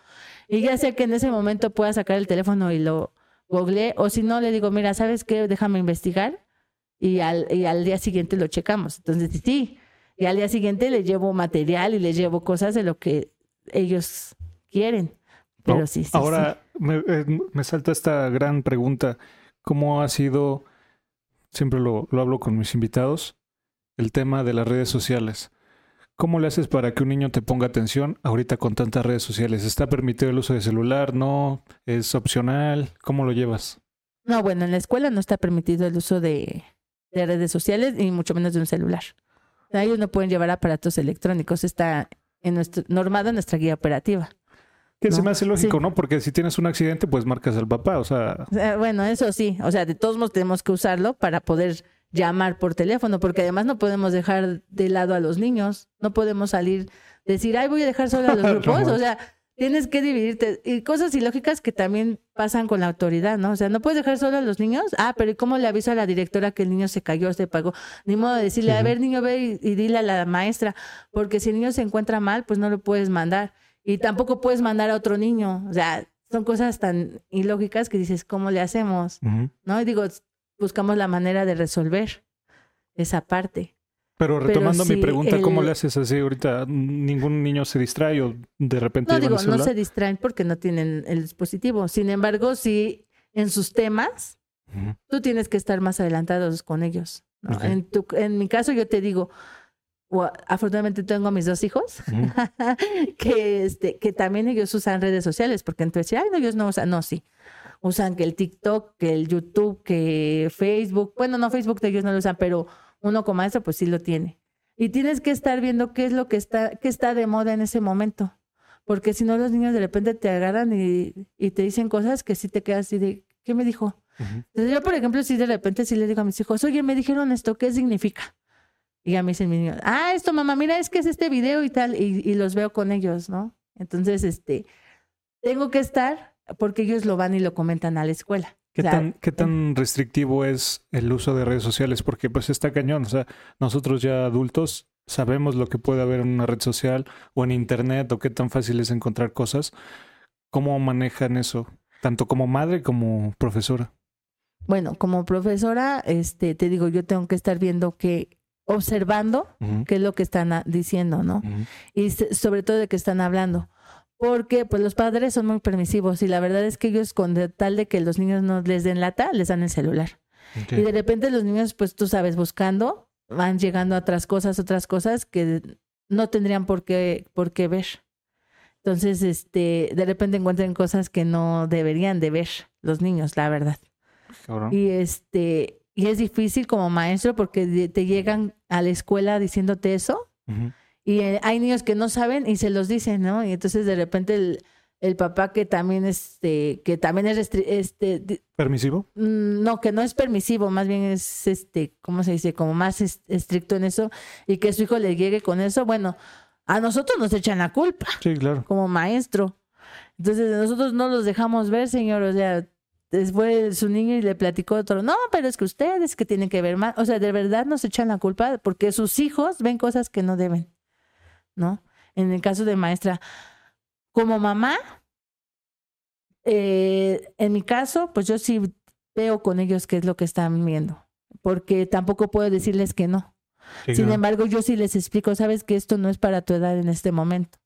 Y ya sé que en ese momento pueda sacar el teléfono y lo googleé, o si no, le digo, mira, ¿sabes qué? Déjame investigar y al, y al día siguiente lo checamos. Entonces, sí, y al día siguiente les llevo material y les llevo cosas de lo que ellos quieren. Pero No, sí, sí, Ahora Me, eh, me salta esta gran pregunta. ¿Cómo ha sido, siempre lo, lo hablo con mis invitados, el tema de las redes sociales? ¿Cómo le haces para que un niño te ponga atención ahorita con tantas redes sociales? ¿Está permitido el uso de celular? ¿No? ¿Es opcional? ¿Cómo lo llevas? No, bueno, en la escuela no está permitido el uso de, de redes sociales y mucho menos de un celular. Ellos no pueden llevar aparatos electrónicos, está en nuestro, normado en nuestra guía operativa. Que se No, me hace lógico, sí. ¿no? Porque si tienes un accidente, pues marcas al papá, o sea... Bueno, eso sí, o sea, de todos modos tenemos que usarlo para poder llamar por teléfono, porque además no podemos dejar de lado a los niños, no podemos salir, decir, ay, voy a dejar solo a los grupos, o sea, tienes que dividirte, y cosas ilógicas que también pasan con la autoridad, ¿no? O sea, no puedes dejar solo a los niños, ah, pero ¿y cómo le aviso a la directora que el niño se cayó, se pagó? Ni modo de decirle, a ver, niño, ve y, y dile a la maestra, porque si el niño se encuentra mal, pues no lo puedes mandar, y tampoco puedes mandar a otro niño, o sea, son cosas tan ilógicas que dices, ¿cómo le hacemos? ¿no? Y digo, buscamos la manera de resolver esa parte. Pero retomando mi sí, pregunta, ¿cómo el- le haces así ahorita? ¿Ningún niño se distrae o de repente No digo, no se distraen porque no tienen el dispositivo. Sin embargo, sí, en sus temas, tú tienes que estar más adelantados con ellos. En, tu, en mi caso, yo te digo, o- afortunadamente tengo a mis dos hijos, que, este, que también ellos usan redes sociales, porque entonces, ay, no, ellos no usan, no, sí. Usan que el TikTok, que el YouTube, que Facebook. Bueno, no, Facebook ellos no lo usan, pero uno como maestro, pues sí lo tiene. Y tienes que estar viendo qué es lo que está, qué está de moda en ese momento. Porque si no, los niños de repente te agarran y, y te dicen cosas que sí te quedas así de, ¿qué me dijo? Entonces yo, por ejemplo, si de repente sí le digo a mis hijos, oye, me dijeron esto, ¿qué significa? Y ya me dicen mis niños, ah, esto, mamá, mira, es que es este video y tal, y, y los veo con ellos, ¿no? Entonces, este, tengo que estar porque ellos lo van y lo comentan a la escuela. ¿Qué, tan, ¿Qué tan restrictivo es el uso de redes sociales? Porque pues está cañón. O sea, nosotros ya adultos sabemos lo que puede haber en una red social o en internet o qué tan fácil es encontrar cosas. ¿Cómo manejan eso? Tanto como madre como profesora. Bueno, como profesora, este, te digo, yo tengo que estar viendo que, observando qué es lo que están ah, diciendo, ¿no? y sobre todo de que están hablando. Porque pues los padres son muy permisivos y la verdad es que ellos con tal de que los niños no les den lata, les dan el celular. Y de repente los niños, pues tú sabes, buscando, van llegando a otras cosas, otras cosas que no tendrían por qué, por qué ver. Entonces, este, de repente encuentran cosas que no deberían de ver los niños, la verdad. Cabrón. Y este, y es difícil como maestro porque te llegan a la escuela diciéndote eso. Y eh, hay niños que no saben y se los dicen, ¿no? Y entonces de repente el, el papá que también este, que también es este, ¿Permisivo? mm, no, que no es permisivo, más bien es este, ¿cómo se dice? Como más es- estricto en eso y que su hijo le llegue con eso, bueno, a nosotros nos echan la culpa Sí, claro. como maestro. Entonces nosotros no los dejamos ver, señor, o sea, después su niño y le platicó otro, no, pero es que ustedes que tienen que ver más, o sea, de verdad nos echan la culpa porque sus hijos ven cosas que no deben, ¿no? En el caso de maestra, como mamá, eh, en mi caso, pues yo sí veo con ellos qué es lo que están viendo, porque tampoco puedo decirles que no. Sí, Sin embargo, yo sí les explico, sabes que esto no es para tu edad en este momento.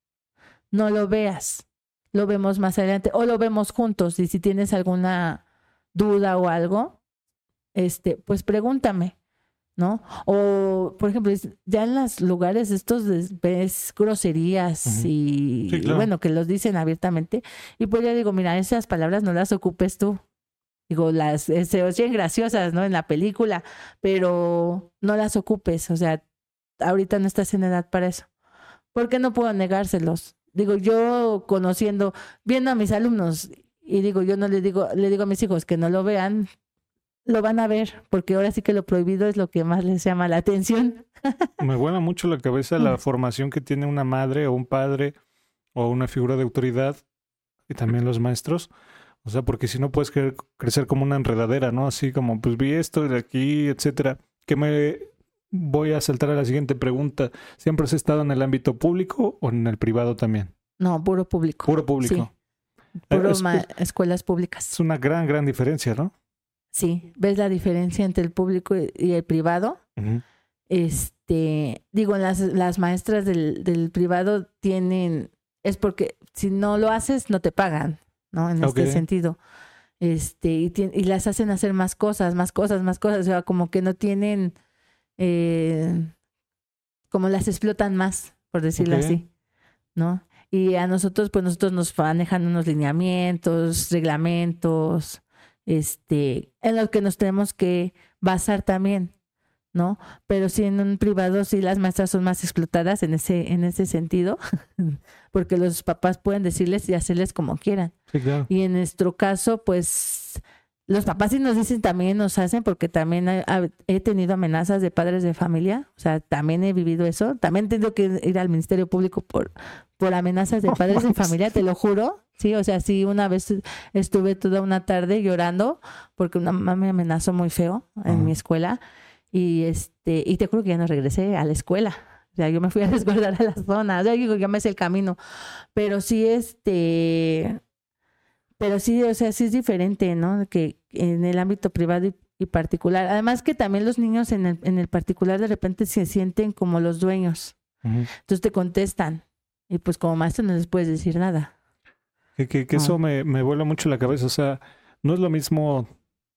No lo veas. Lo vemos más adelante o lo vemos juntos. Y si tienes alguna duda o algo, este, pues pregúntame, ¿no? O, por ejemplo, ya en los lugares estos ves groserías y, Sí, claro. bueno, que los dicen abiertamente, y pues ya digo, mira, esas palabras no las ocupes tú. Digo, las eh, se oyen graciosas, ¿no? En la película, pero no las ocupes, o sea, ahorita no estás en edad para eso. ¿Por qué no puedo negárselos? Digo, yo conociendo, viendo a mis alumnos, y digo, yo no le digo, le digo a mis hijos que no lo vean, lo van a ver, porque ahora sí que lo prohibido es lo que más les llama la atención. Me vuela mucho la cabeza la formación que tiene una madre o un padre o una figura de autoridad y también los maestros. O sea, porque si no puedes cre- crecer como una enredadera, ¿no? Así como, pues vi esto de aquí, etcétera. Que me voy a saltar a la siguiente pregunta. ¿Siempre has estado en el ámbito público o en el privado también? No, puro público. Puro público. Puro Es- escuelas públicas. Es una gran, gran diferencia, ¿no? Sí, ves la diferencia entre el público y- el privado. Este, digo, las, las maestras del, del privado tienen, es porque si no lo haces, no te pagan, ¿no? En este sentido. Este, y, y las hacen hacer más cosas, más cosas, más cosas. O sea, como que no tienen, eh, como las explotan más, por decirlo así, ¿no? Y a nosotros, pues nosotros nos manejan unos lineamientos, reglamentos, este, en los que nos tenemos que basar también, ¿no? Pero sí en un privado sí las maestras son más explotadas en ese, en ese sentido, porque los papás pueden decirles y hacerles como quieran. Sí, claro. Y en nuestro caso, pues los papás sí nos dicen también nos hacen, porque también he, ha- he tenido amenazas de padres de familia, o sea, también he vivido eso. También he tenido que ir al Ministerio Público por, por amenazas de padres de familia, te lo juro. Sí, o sea, sí, una vez estuve toda una tarde llorando porque una mamá me amenazó muy feo en mi escuela y este y te juro que ya no regresé a la escuela. O sea, yo me fui a resguardar a la zona. O sea, digo, ya me sé el camino. Pero sí, este, pero sí, o sea, sí es diferente, ¿no? Que en el ámbito privado y, y particular. Además que también los niños en el, en el particular de repente se sienten como los dueños. Entonces te contestan. Y pues como maestro no les puedes decir nada. Que, que, que Ah. eso me, me vuela mucho la cabeza. O sea, no es lo mismo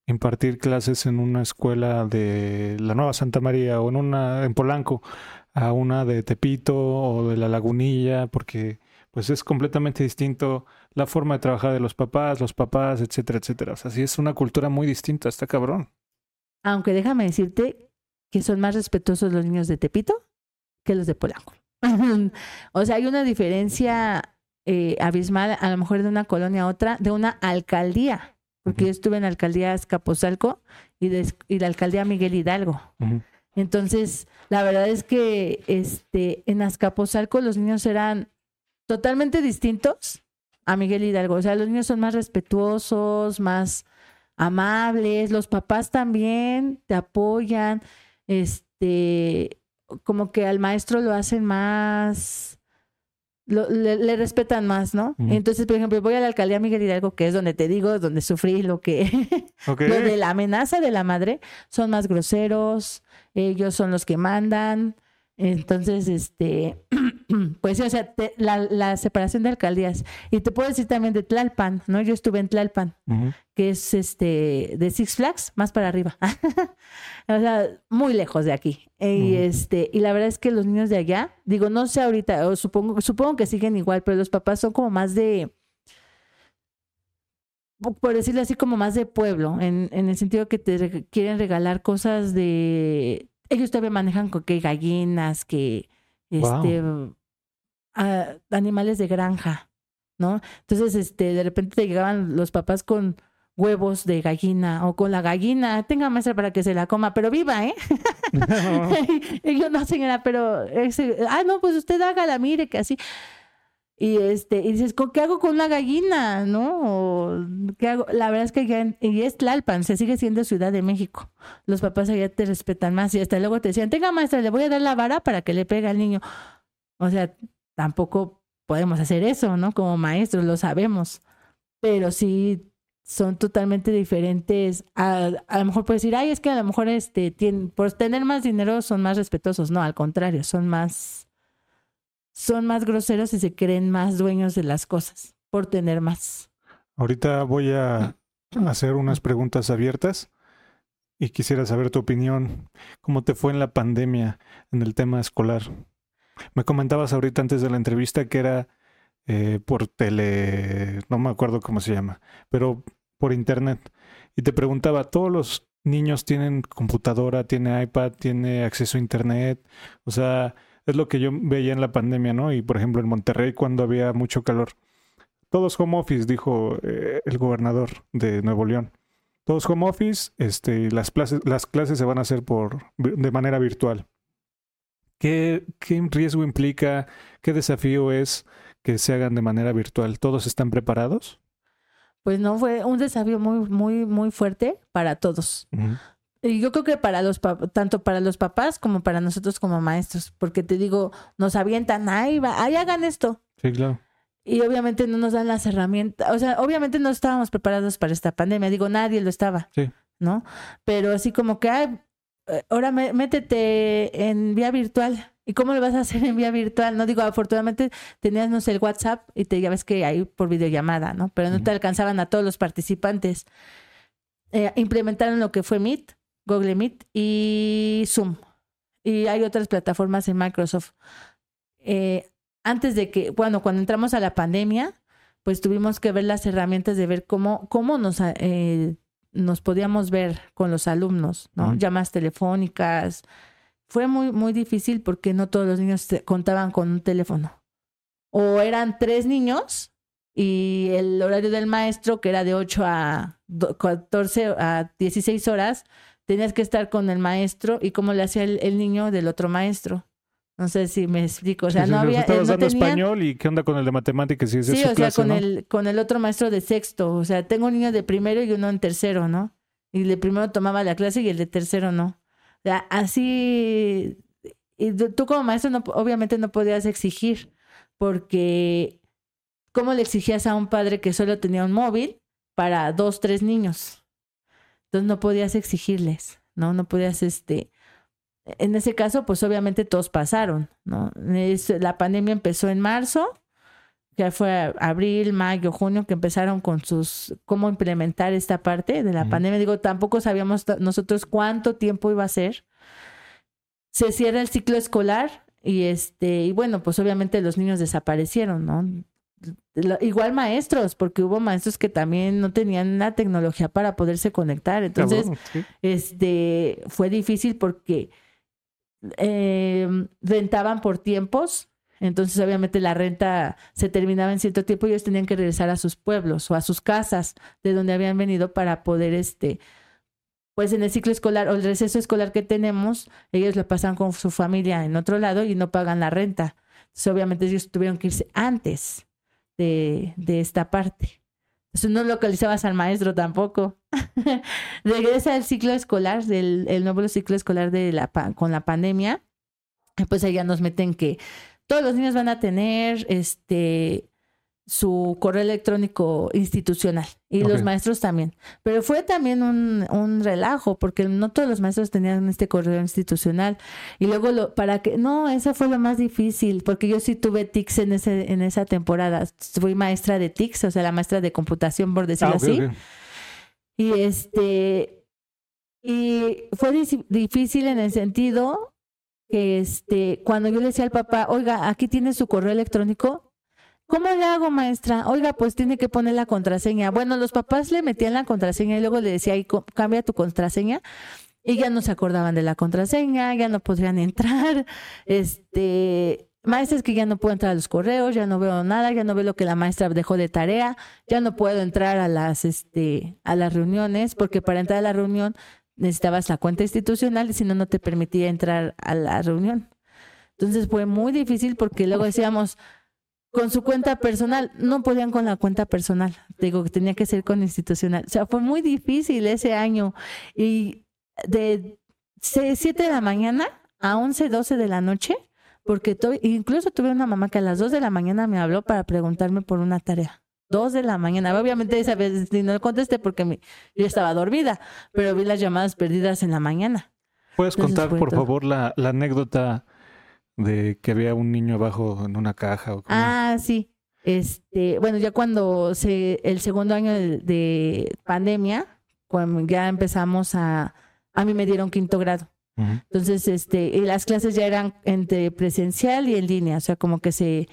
impartir clases en una escuela de la Nueva Santa María o en una en Polanco a una de Tepito o de la Lagunilla, porque pues es completamente distinto la forma de trabajar de los papás, los papás, etcétera, etcétera. O sea, sí es una cultura muy distinta, está cabrón. Aunque déjame decirte que son más respetuosos los niños de Tepito que los de Polanco. o sea, hay una diferencia eh, abismal, a lo mejor de una colonia a otra, de una alcaldía. Porque yo estuve en la alcaldía Escaposalco y, de- y la alcaldía Miguel Hidalgo. Entonces, la verdad es que este, en Azcapotzalco los niños eran totalmente distintos a Miguel Hidalgo. O sea, los niños son más respetuosos, más amables, los papás también te apoyan, este, como que al maestro lo hacen más, lo- le, le respetan más, ¿no? Entonces, por ejemplo, voy a la alcaldía Miguel Hidalgo, que es donde te digo, donde sufrí lo que Ok. lo de la amenaza de la madre son más groseros, ellos son los que mandan. Entonces, este, pues sí, o sea, te- la, la separación de alcaldías. Y te puedo decir también de Tlalpan, ¿no? Yo estuve en Tlalpan, que es este, de Six Flags, más para arriba. o sea, muy lejos de aquí. Y este, y la verdad es que los niños de allá, digo, no sé ahorita, o supongo, supongo que siguen igual, pero los papás son como más de, por decirlo así, como más de pueblo, en, en el sentido que te re- quieren regalar cosas de... Ellos todavía manejan con que gallinas, que este, ah, animales de granja, ¿no? Entonces, este, de repente te llegaban los papás con huevos de gallina o con la gallina, tenga maestra para que se la coma, pero viva, ¿eh? y yo, no, señora, pero ese, ah, no, pues usted hágala, mire que así. Y este, y dices, ¿con qué hago con una gallina? ¿No? O, ¿qué hago? La verdad es que ya, y es Tlalpan, se sigue siendo Ciudad de México. Los papás allá te respetan más y hasta luego te decían, tenga maestra, le voy a dar la vara para que le pegue al niño. O sea, tampoco podemos hacer eso, ¿no? Como maestros, lo sabemos. Pero sí son totalmente diferentes. A, a lo mejor puedes decir, ay, es que a lo mejor este, tienen, por tener más dinero son más respetuosos. No, al contrario, son más, son más groseros y se creen más dueños de las cosas por tener más. Ahorita voy a hacer unas preguntas abiertas. y quisiera saber tu opinión. ¿Cómo te fue en la pandemia en el tema escolar? Me comentabas ahorita antes de la entrevista que era eh, por tele, no me acuerdo cómo se llama, pero por internet. Y te preguntaba, ¿todos los niños tienen computadora, tiene iPad, tiene acceso a internet? O sea, es lo que yo veía en la pandemia, ¿no? Y por ejemplo en Monterrey cuando había mucho calor. Todos home office, dijo eh, el gobernador de Nuevo León. Todos home office, este, las clases, las clases se van a hacer por, de manera virtual. ¿Qué, ¿Qué riesgo implica? ¿Qué desafío es que se hagan de manera virtual? ¿Todos están preparados? Pues no, fue un desafío muy, muy, muy fuerte para todos. Yo creo que para los tanto para los papás como para nosotros como maestros, porque te digo, nos avientan, ahí va, ahí hagan esto. Sí, claro. Y obviamente no nos dan las herramientas, o sea, obviamente no estábamos preparados para esta pandemia, digo, nadie lo estaba, sí. ¿no? Pero así como que, ay, eh, ahora métete en vía virtual. ¿Y cómo lo vas a hacer en vía virtual? No digo, afortunadamente tenías, no sé, el WhatsApp y te ya ves que hay por videollamada, ¿no? Pero no te alcanzaban a todos los participantes. Eh, implementaron lo que fue Meet, Google Meet y Zoom. Y hay otras plataformas en Microsoft. Eh, antes de que, bueno, cuando entramos a la pandemia, pues tuvimos que ver las herramientas de ver cómo, cómo nos, eh, nos podíamos ver con los alumnos, ¿no? Llamas telefónicas. Fue muy, muy difícil porque no todos los niños contaban con un teléfono. O eran tres niños y el horario del maestro, que era de 8 a 14 a 16 horas, tenías que estar con el maestro y cómo le hacía el, niño del otro maestro. No sé si me explico. O sea, no había. Estabas dando español y qué onda con el de matemáticas. sí, o sea, con, el, con el otro maestro de sexto. O sea, tengo un niño de primero y uno en tercero, ¿no? Y el de primero tomaba la clase y el de tercero no. O sea, así. Y tú como maestro, no, obviamente no podías exigir, porque ¿cómo le exigías a un padre que solo tenía un móvil para dos, tres niños? Entonces no podías exigirles, ¿no? No podías, este, en ese caso, pues obviamente todos pasaron, ¿no? la pandemia empezó en marzo, que fue abril, mayo, junio, que empezaron con sus, cómo implementar esta parte de la pandemia. Digo, tampoco sabíamos nosotros cuánto tiempo iba a ser. Se cierra el ciclo escolar y este, y bueno, pues obviamente los niños desaparecieron, ¿no? Igual maestros, porque hubo maestros que también no tenían la tecnología para poderse conectar. Entonces, este fue difícil porque eh, rentaban por tiempos. Entonces, obviamente, la renta se terminaba en cierto tiempo y ellos tenían que regresar a sus pueblos o a sus casas de donde habían venido para poder, este, pues en el ciclo escolar o el receso escolar que tenemos, ellos lo pasan con su familia en otro lado y no pagan la renta. Entonces, obviamente, ellos tuvieron que irse antes de, esta parte. Eso no localizabas al maestro tampoco. Regresa al ciclo escolar, del el nuevo ciclo escolar de la, con la pandemia. Pues allá nos meten que todos los niños van a tener este su correo electrónico institucional y los maestros también. Pero fue también un, un, relajo porque no todos los maestros tenían este correo institucional. Y luego lo, para que, no, esa fue lo más difícil porque yo sí tuve TICS en, ese, en esa temporada. Fui maestra de TICS, o sea, la maestra de computación, por decirlo ah, así. Y este, y fue difícil en el sentido que este, cuando yo le decía al papá, oiga, aquí tiene su correo electrónico, ¿Cómo le hago, maestra? Oiga, pues tiene que poner la contraseña. Bueno, los papás le metían la contraseña y luego le decía, ahí cambia tu contraseña. Y ya no se acordaban de la contraseña, ya no podrían entrar. Este, maestras que ya no puedo entrar a los correos, ya no veo nada, ya no veo lo que la maestra dejó de tarea, ya no puedo entrar a las, este, a las reuniones, porque para entrar a la reunión necesitabas la cuenta institucional y si no, no te permitía entrar a la reunión. Entonces fue muy difícil porque luego decíamos, con su cuenta personal. No podían con la cuenta personal. Digo que tenía que ser con institucional. O sea, fue muy difícil ese año. Y de 7 de la mañana a 11, 12 de la noche, porque incluso tuve una mamá que a las 2 de la mañana me habló para preguntarme por una tarea. 2 de la mañana. Obviamente esa vez no le contesté porque yo estaba dormida, pero vi las llamadas perdidas en la mañana. ¿Puedes contar, por favor, la, la anécdota de que había un niño abajo en una caja. O ah, sí. Este, bueno, ya cuando se, el segundo año de, pandemia, cuando ya empezamos a, a mí me dieron quinto grado. Entonces, este, y las clases ya eran entre presencial y en línea, o sea, como que se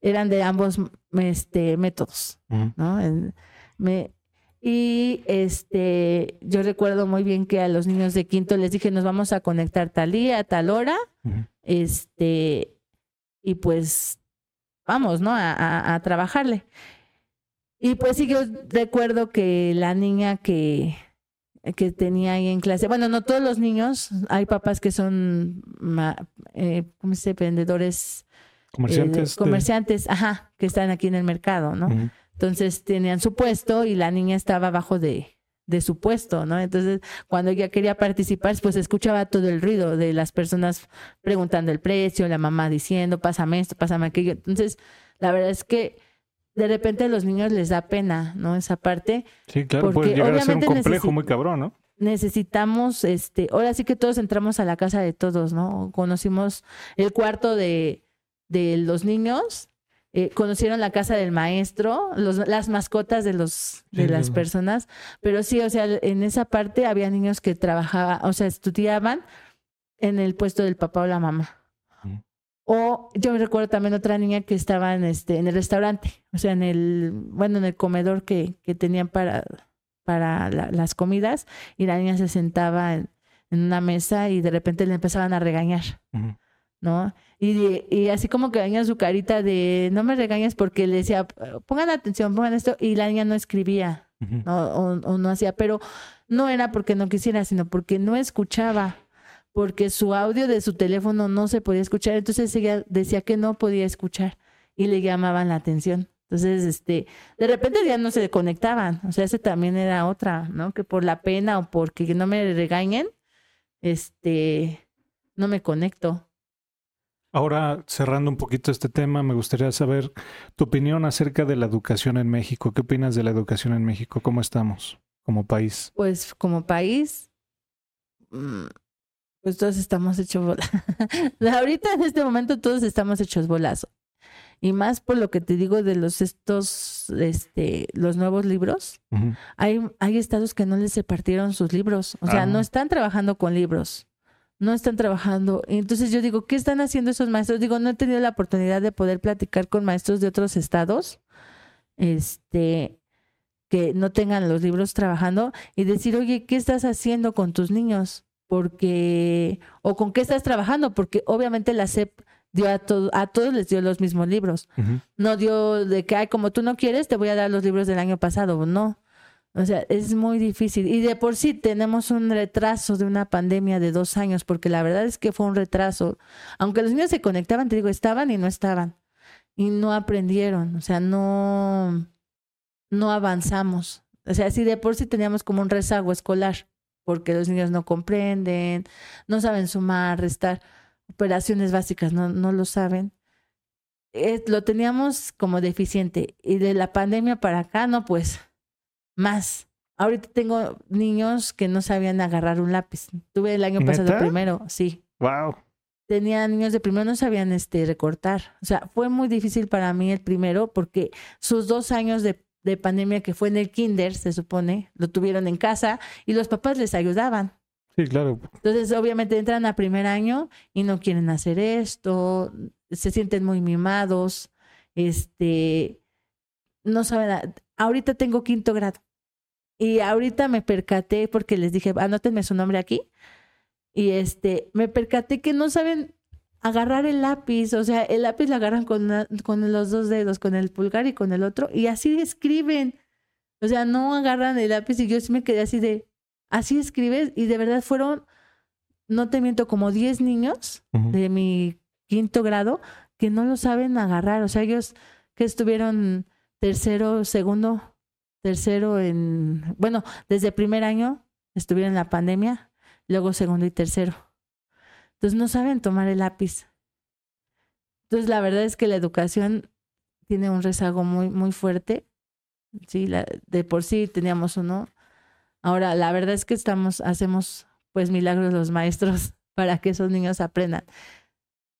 eran de ambos este, métodos. ¿no? En- me, y este, yo recuerdo muy bien que a los niños de quinto les dije, nos vamos a conectar tal día, tal hora, este, y pues vamos, ¿no? A, a- a trabajarle. Y pues sí, yo recuerdo que la niña que, que tenía ahí en clase, bueno, no todos los niños, hay papás que son, eh, ¿cómo se dice? Vendedores, eh, Comerciantes. de- comerciantes, ajá, que están aquí en el mercado, ¿no? Ujú. Entonces tenían su puesto y la niña estaba abajo de, de su puesto, ¿no? Entonces, cuando ella quería participar, pues escuchaba todo el ruido de las personas preguntando el precio, la mamá diciendo, pásame esto, pásame aquello. Entonces, la verdad es que de repente a los niños les da pena, ¿no? Esa parte. Sí, claro, Porque puede llegar a ser un complejo muy cabrón, ¿no? Necesitamos, este, ahora sí que todos entramos a la casa de todos, ¿no? Conocimos el cuarto de, de los niños, eh, conocieron la casa del maestro, los, las mascotas de los de Sí, las personas, pero sí, o sea, en esa parte había niños que trabajaban, o sea, estudiaban en el puesto del papá o la mamá. O yo me recuerdo también otra niña que estaba en este en el restaurante, o sea, en el bueno, en el comedor que, que tenían para para la- las comidas y la niña se sentaba en, en una mesa y de repente le empezaban a regañar. Ujú. ¿No? Y, y así como que venía su carita de no me regañes porque le decía, pongan atención, pongan esto, y la niña no escribía. ¿no? O, o no hacía, pero no era porque no quisiera, sino porque no escuchaba, porque su audio de su teléfono no se podía escuchar, entonces ella decía que no podía escuchar y le llamaban la atención. Entonces, este, de repente ya no se conectaban, o sea, ese también era otra, ¿no? Que por la pena o porque no me regañen, este, no me conecto. Ahora, cerrando un poquito este tema, me gustaría saber tu opinión acerca de la educación en México. ¿Qué opinas de la educación en México? ¿Cómo estamos como país? pues como país, mm, pues todos estamos hechos bolas. Ahorita en este momento todos estamos hechos bolas. Y más por lo que te digo de los estos, este, los nuevos libros. Hay, hay estados que no les repartieron sus libros. O sea, Ah. no están trabajando con libros. No están trabajando. Entonces yo digo, ¿qué están haciendo esos maestros? Digo, no he tenido la oportunidad de poder platicar con maestros de otros estados. Este, que no tengan los libros trabajando y decir, oye, ¿qué estás haciendo con tus niños? Porque, o con qué estás trabajando, porque obviamente la SEP dio a, todo, a todos les dio los mismos libros. No dio de que, ay, como tú no quieres, te voy a dar los libros del año pasado. No. O sea, es muy difícil. Y de por sí tenemos un retraso de una pandemia de dos años, porque la verdad es que fue un retraso. Aunque los niños se conectaban, te digo, estaban y no estaban. Y no aprendieron. O sea, no, no avanzamos. O sea, si de por sí teníamos como un rezago escolar, porque los niños no comprenden, no saben sumar, restar, operaciones básicas, no, no lo saben. Lo teníamos como deficiente. Y de la pandemia para acá, no, pues, más. Ahorita tengo niños que no sabían agarrar un lápiz. Tuve el año pasado primero, sí Wow. tenía niños de primero no sabían este recortar. O sea, fue muy difícil para mí el primero porque sus dos años de, de pandemia que fue en el kinder, se supone, lo tuvieron en casa y los papás les ayudaban. Sí, claro. Entonces, obviamente entran a primer año y no quieren hacer esto, se sienten muy mimados, este, no saben. Ahorita tengo quinto grado y ahorita me percaté porque les dije, anótenme su nombre aquí y este, me percaté que no saben agarrar el lápiz, o sea, el lápiz lo agarran con, una- con los dos dedos, con el pulgar y con el otro y así escriben. O sea, no agarran el lápiz y yo sí me quedé así de, así escribes y de verdad fueron, no te miento, como 10 niños de mi quinto grado que no lo saben agarrar. O sea, ellos que estuvieron tercero, segundo, tercero en, bueno, desde primer año estuvieron en la pandemia, luego segundo y tercero. Entonces no saben tomar el lápiz. Entonces la verdad es que la educación tiene un rezago muy, muy fuerte. Sí, la, de por sí teníamos uno. Ahora, la verdad es que estamos, hacemos pues milagros los maestros para que esos niños aprendan.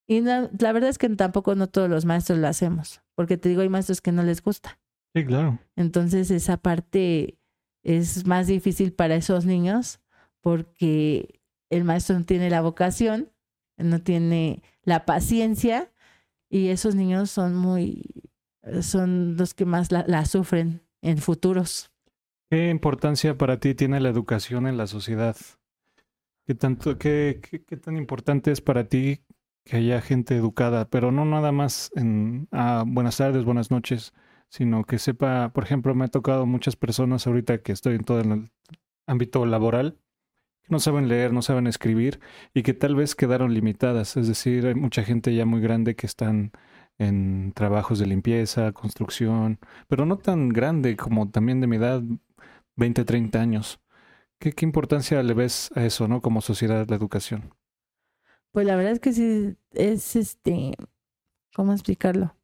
Y no- la verdad es que tampoco no todos los maestros lo hacemos, porque te digo, hay maestros que no les gusta. Sí, claro. Entonces esa parte es más difícil para esos niños porque el maestro no tiene la vocación, no tiene la paciencia y esos niños son muy, son los que más la, la sufren en futuros. ¿Qué importancia para ti tiene la educación en la sociedad? ¿Qué, tanto, qué, qué, qué tan importante es para ti que haya gente educada, pero no nada más en ah, buenas tardes, buenas noches, sino que sepa, por ejemplo, me ha tocado muchas personas ahorita que estoy en todo el ámbito laboral, que no saben leer, no saben escribir y que tal vez quedaron limitadas, es decir, hay mucha gente ya muy grande que están en trabajos de limpieza, construcción, pero no tan grande como también de mi edad, 20, 30 años. ¿Qué, qué importancia le ves a eso, no? Como sociedad, la educación. Pues la verdad es que sí, es este, ¿cómo explicarlo?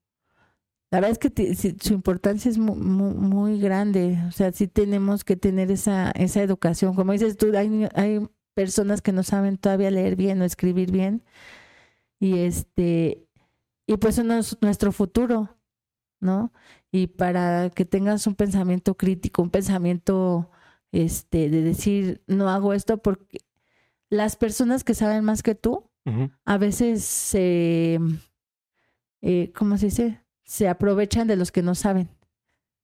La verdad es que su importancia es mu- mu- muy, grande. O sea, sí tenemos que tener esa, esa educación. Como dices tú, hay, hay personas que no saben todavía leer bien o escribir bien. Y este, y pues eso es nuestro futuro, ¿no? Y para que tengas un pensamiento crítico, un pensamiento este, de decir, no hago esto porque las personas que saben más que tú, a veces se, eh, ¿cómo se dice? Se aprovechan de los que no saben.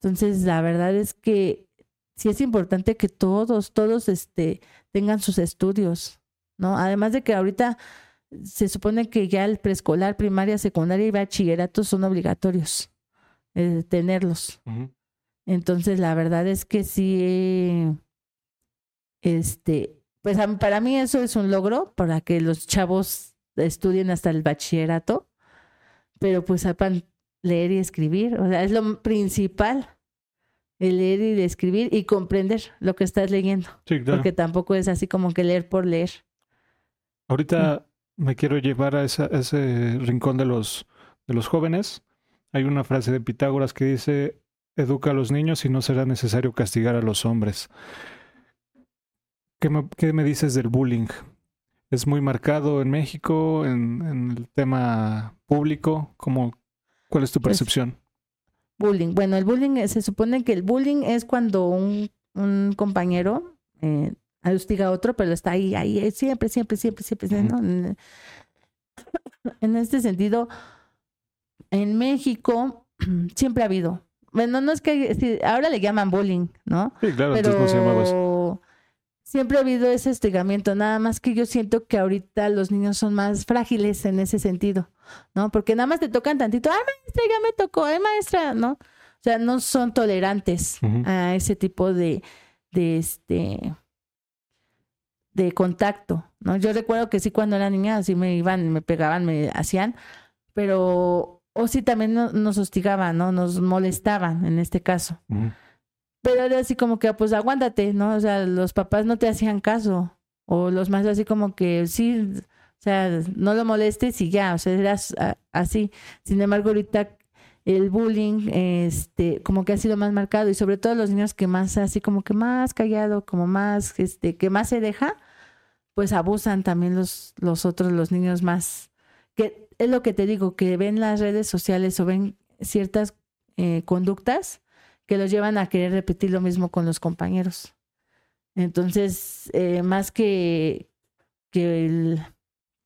Entonces, la verdad es que sí es importante que todos, todos este, tengan sus estudios, ¿no? Además de que ahorita se supone que ya el preescolar, primaria, secundaria y bachillerato son obligatorios eh, tenerlos. Entonces, la verdad es que sí, este, pues para mí eso es un logro para que los chavos estudien hasta el bachillerato, pero pues sepan leer y escribir, o sea, es lo principal, el leer y escribir y comprender lo que estás leyendo, Sí, claro. porque tampoco es así como que leer por leer. Ahorita me quiero llevar a, esa- a ese rincón de los, de los jóvenes. Hay una frase de Pitágoras que dice, educa a los niños y no será necesario castigar a los hombres. ¿Qué me, qué me dices del bullying? ¿Es muy marcado en México, en, en el tema público? ¿Cómo, ¿Cuál es tu Pues, percepción? Bullying. Bueno, el bullying, eh, se supone que el bullying es cuando un, un compañero eh, hostiga a otro, pero está ahí, ahí, siempre, siempre, siempre, siempre, ¿no? En- este sentido, en México siempre ha habido. Bueno, no es que ahora le llaman bullying, ¿no? Sí, claro, entonces no se llamaba eso. Siempre ha habido ese hostigamiento, nada más que yo siento que ahorita los niños son más frágiles en ese sentido, ¿no? Porque nada más te tocan tantito, ay maestra, ya me tocó, ay maestra, ¿no? O sea, no son tolerantes a ese tipo de, de este de contacto, ¿no? Yo recuerdo que sí cuando era niña así me iban, me pegaban, me hacían, pero o sí también no- nos hostigaban, ¿no? Nos molestaban en este caso. Pero era así como que, pues aguántate, ¿no? O sea, los papás no te hacían caso. O los más así como que, sí, o sea, no lo molestes y ya, o sea, eras así. Sin embargo, ahorita el bullying, este, como que ha sido más marcado y sobre todo los niños que más, así como que más callado, como más, este, que más se deja, pues abusan también los, los otros, los niños más, que es lo que te digo, que ven las redes sociales o ven ciertas eh, conductas que los llevan a querer repetir lo mismo con los compañeros. Entonces, eh, más que, que el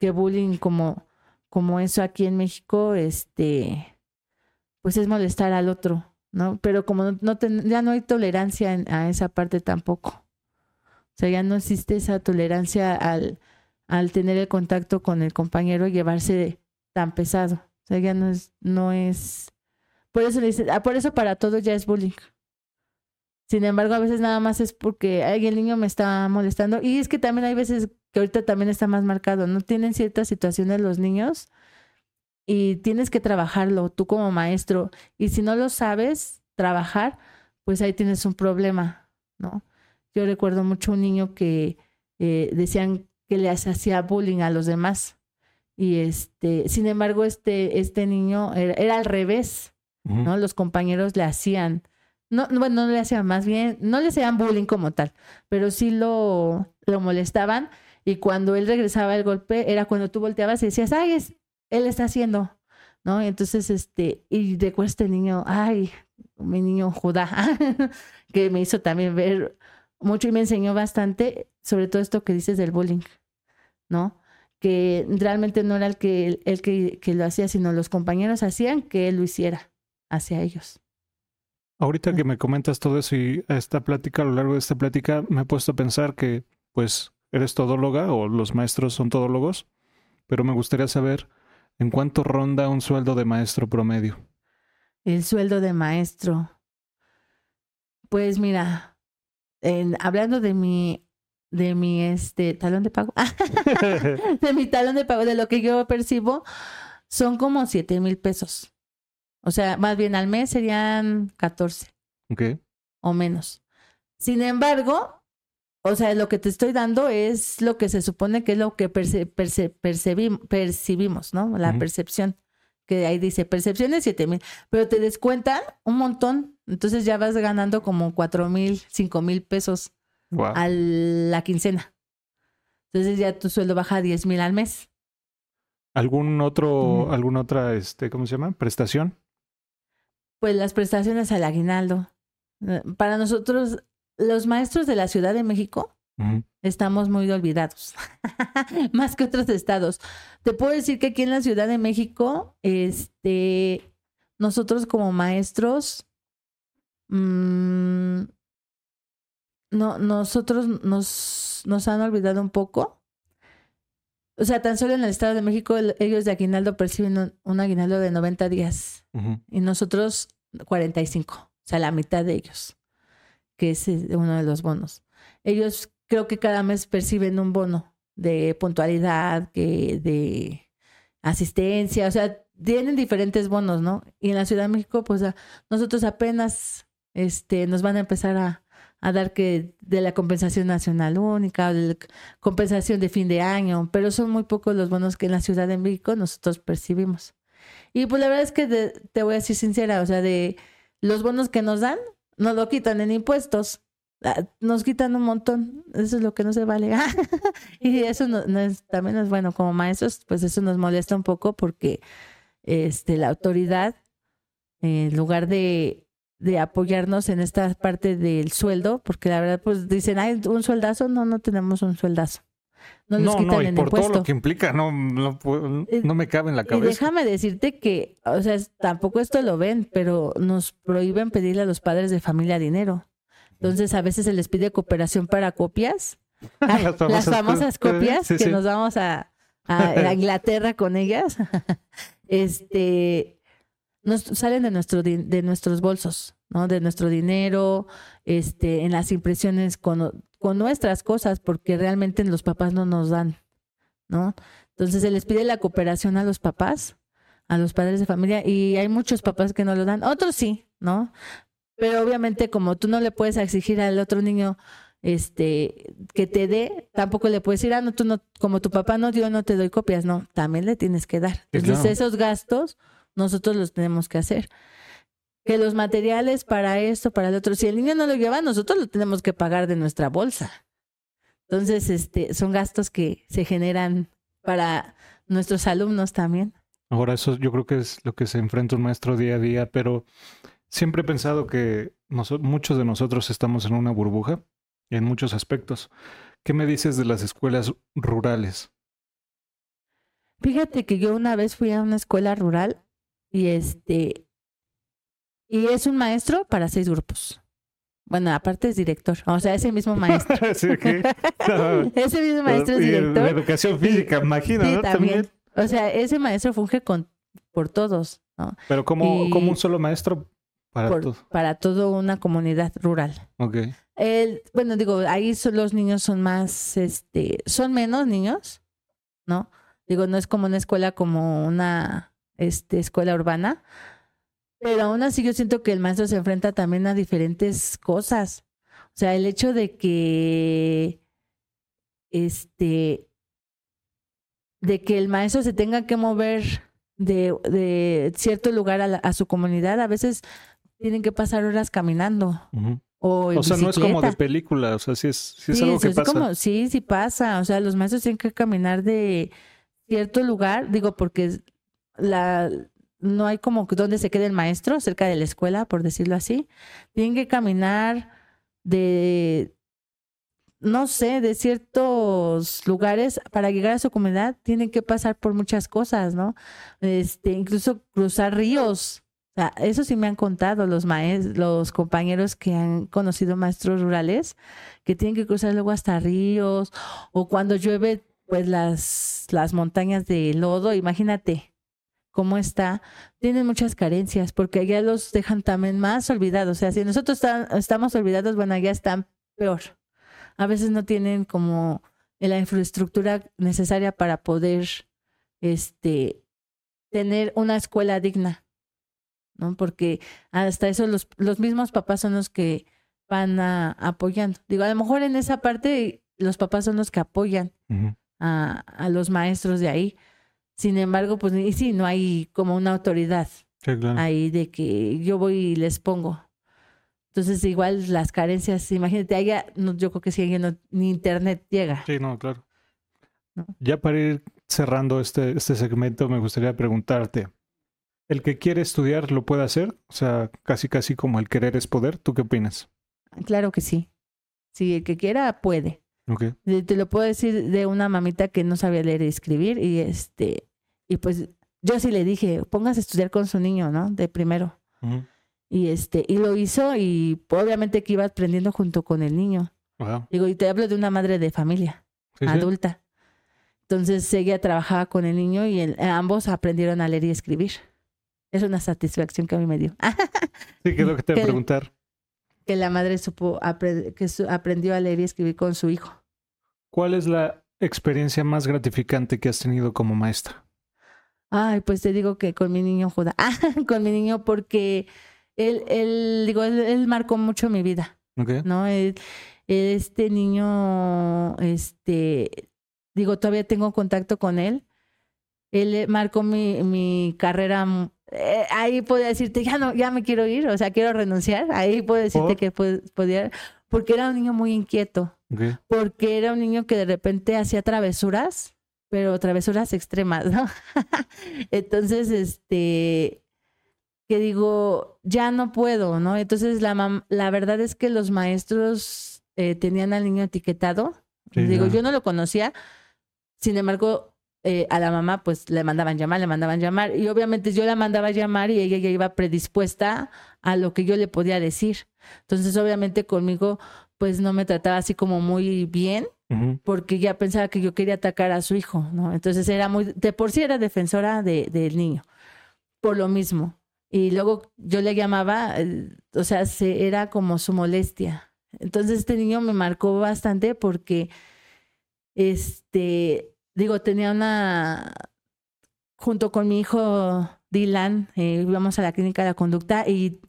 que bullying como, como eso aquí en México, este, pues es molestar al otro, ¿no? Pero como no, ten- ya no hay tolerancia a esa parte tampoco. O sea, ya no existe esa tolerancia al, al tener el contacto con el compañero y llevarse tan pesado. O sea, ya no es, no es, por eso le dice, ah, por eso para todos ya es bullying. Sin embargo, a veces nada más es porque el niño me está molestando. Y es que también hay veces que ahorita también está más marcado, ¿no? Tienen ciertas situaciones los niños y tienes que trabajarlo tú como maestro. Y si no lo sabes trabajar, pues ahí tienes un problema, ¿no? Yo recuerdo mucho un niño que eh, decían que le hacía bullying a los demás. Y este, sin embargo, este, este niño era, era al revés. ¿No? Los compañeros le hacían, no, bueno, no le hacían más bien, no le hacían bullying como tal, pero sí lo, lo molestaban y cuando él regresaba el golpe era cuando tú volteabas y decías, ay, es, él está haciendo, ¿no? Y entonces, este, y recuerdo este niño, ay, mi niño Judá, que me hizo también ver mucho y me enseñó bastante sobre todo esto que dices del bullying, ¿no? Que realmente no era el que, el que, que lo hacía, sino los compañeros hacían que él lo hiciera hacia ellos. Ahorita que me comentas todo eso y esta plática, a lo largo de esta plática, me he puesto a pensar que, pues, eres todóloga o los maestros son todólogos, pero me gustaría saber en cuánto ronda un sueldo de maestro promedio. El sueldo de maestro. Pues mira, en, hablando de mi, de mi este talón de pago, de mi talón de pago, de lo que yo percibo, son como siete mil pesos. O sea, más bien al mes serían 14 Ok. o menos. Sin embargo, o sea, lo que te estoy dando es lo que se supone que es lo que percibimos, ¿no? La percepción. Que ahí dice, percepción es siete mil, pero te descuentan un montón. Entonces ya vas ganando como cuatro mil, cinco mil pesos Wow. a la quincena. Entonces ya tu sueldo baja a 10 mil al mes. ¿Algún otro, Ujú. alguna otra, este, ¿cómo se llama? Prestación. Pues las prestaciones al aguinaldo. Eh, Para nosotros, los maestros de la Ciudad de México, estamos muy olvidados, más que otros estados. Te puedo decir que aquí en la Ciudad de México, este, nosotros como maestros, mm, no, nosotros nos, nos han olvidado un poco. O sea, tan solo en el Estado de México, el- ellos de aguinaldo perciben un, un aguinaldo de 90 días Ujú. y nosotros 45, o sea, la mitad de ellos, que es eh, uno de los bonos. Ellos creo que cada mes perciben un bono de puntualidad, que de asistencia, o sea, tienen diferentes bonos, ¿no? Y en la Ciudad de México, pues nosotros apenas este, nos van a empezar a, a dar que de la compensación nacional única, de la compensación de fin de año, pero son muy pocos los bonos que en la Ciudad de México nosotros percibimos. Y pues la verdad es que te voy a decir sincera, o sea, de los bonos que nos dan, nos lo quitan en impuestos. Ah, Nos quitan un montón, eso es lo que no se vale. y eso no es, también es bueno como maestros, pues eso nos molesta un poco porque este, la autoridad, en lugar de, de apoyarnos en esta parte del sueldo, porque la verdad pues dicen, hay un sueldazo, no, no tenemos un sueldazo. No nos No, quitan no, y el por todo lo que implica, no, no, Eh, no me cabe en la Y cabeza. déjame decirte que, o sea, tampoco esto lo ven, pero nos prohíben pedirle a los padres de familia dinero. Entonces, a veces se les pide cooperación para copias. Las famosas- las famosas copias Sí, que sí. nos vamos a, a- a Inglaterra con ellas. este nos salen de nuestro de nuestros bolsos, ¿no? De nuestro dinero, este, en las impresiones con, con nuestras cosas, porque realmente los papás no nos dan, ¿no? Entonces se les pide la cooperación a los papás, a los padres de familia, y hay muchos papás que no lo dan, otros sí, ¿no? Pero obviamente como tú no le puedes exigir al otro niño este que te dé, tampoco le puedes decir, ah, no, tú no, como tu papá no dio, no te doy copias, no, también le tienes que dar. Entonces claro. esos gastos nosotros los tenemos que hacer. Que los materiales para esto, para el otro, si el niño no lo lleva, nosotros lo tenemos que pagar de nuestra bolsa. Entonces, este, son gastos que se generan para nuestros alumnos también. Ahora, eso yo creo que es lo que se enfrenta un maestro día a día, pero siempre he pensado que muchos de nosotros estamos en una burbuja en muchos aspectos. ¿Qué me dices de las escuelas rurales? Fíjate que yo una vez fui a una escuela rural y este y es un maestro para seis grupos. Bueno, aparte es director, o sea, ese mismo maestro. Sí, que- no. ese mismo maestro es director. La educación física, imagino, Sí, ¿no? también. O sea, ese maestro funge con por todos, ¿no? Pero como, como un solo maestro para Por- todo. para toda una comunidad rural. Ok. El, bueno, digo, ahí son, los niños son más, este, son menos niños, ¿no? Digo, no es como una escuela como una este, escuela urbana, pero aún así yo siento que el maestro se enfrenta también a diferentes cosas. O sea, el hecho de que, este, de que el maestro se tenga que mover de, de cierto lugar a, la- a su comunidad, a veces tienen que pasar horas caminando. O, O sea, no es como de película, o sea, sí es, sí es Sí, algo que es pasa. como- sí, sí pasa. O sea, los maestros tienen que caminar de cierto lugar, digo, porque es- la no hay como donde se quede el maestro, cerca de la escuela, por decirlo así. Tienen que caminar de no sé, de ciertos lugares, para llegar a su comunidad, tienen que pasar por muchas cosas, ¿no? Este, incluso cruzar ríos. O sea, eso sí me han contado los maes- los compañeros que han conocido maestros rurales, que tienen que cruzar luego hasta ríos, o cuando llueve, pues las, las montañas de lodo, imagínate cómo está, tienen muchas carencias, porque allá los dejan también más olvidados. O sea, si nosotros estamos olvidados, bueno, allá están peor. A veces no tienen como la infraestructura necesaria para poder este tener una escuela digna. ¿No? Porque hasta eso los, los mismos papás son los que van a, apoyando. Digo, a lo mejor en esa parte los papás son los que apoyan a, a los maestros de ahí. Sin embargo, pues y sí, no hay como una autoridad Sí, claro. ahí de que yo voy y les pongo. Entonces, igual las carencias, imagínate, allá, no, yo creo que si alguien no, ni internet llega. Sí, no, claro. ¿No? Ya para ir cerrando este, este segmento, me gustaría preguntarte, ¿el que quiere estudiar lo puede hacer? O sea, casi casi como el querer es poder. ¿Tú qué opinas? Claro que sí. Si el que quiera puede. Ok. De- Te lo puedo decir de una mamita que no sabía leer y escribir y este y pues yo sí le dije, póngase a estudiar con su niño, ¿no? De primero. Y este y lo hizo y obviamente que iba aprendiendo junto con el niño. Digo, y te hablo de una madre de familia. Sí, sí. adulta. Entonces ella trabajaba con el niño y el- ambos aprendieron a leer y escribir. Es una satisfacción que a mí me dio. Sí, que es lo que te voy a preguntar. Que la madre supo apre- que su- aprendió a leer y escribir con su hijo. ¿Cuál es la experiencia más gratificante que has tenido como maestra? Ay, pues te digo que con mi niño Judá. Ah, con mi niño porque él, él digo, él, él marcó mucho mi vida. Ok. ¿no? Él- este niño, este, digo, todavía tengo contacto con él. Él eh, marcó mi, mi carrera. Eh, ahí podía decirte, ya no, ya me quiero ir, o sea, quiero renunciar. Ahí puedo decirte ¿Por? que pod- podía, porque era un niño muy inquieto, porque era un niño que de repente hacía travesuras, pero travesuras extremas, ¿no? Entonces, este, que digo, ya no puedo, ¿no? Entonces, la, la verdad es que los maestros eh, tenían al niño etiquetado. Sí, digo, yo no lo conocía, sin embargo, eh, a la mamá pues le mandaban llamar, le mandaban llamar, y obviamente yo la mandaba llamar y ella ya iba predispuesta a lo que yo le podía decir. Entonces, obviamente conmigo pues no me trataba así como muy bien, porque ya pensaba que yo quería atacar a su hijo, ¿no? Entonces era muy, de por sí era defensora de, del niño, por lo mismo. Y luego yo le llamaba, o sea, se, era como su molestia. Entonces este niño me marcó bastante porque, este, digo, tenía una, junto con mi hijo Dylan, eh, íbamos a la clínica de la conducta y,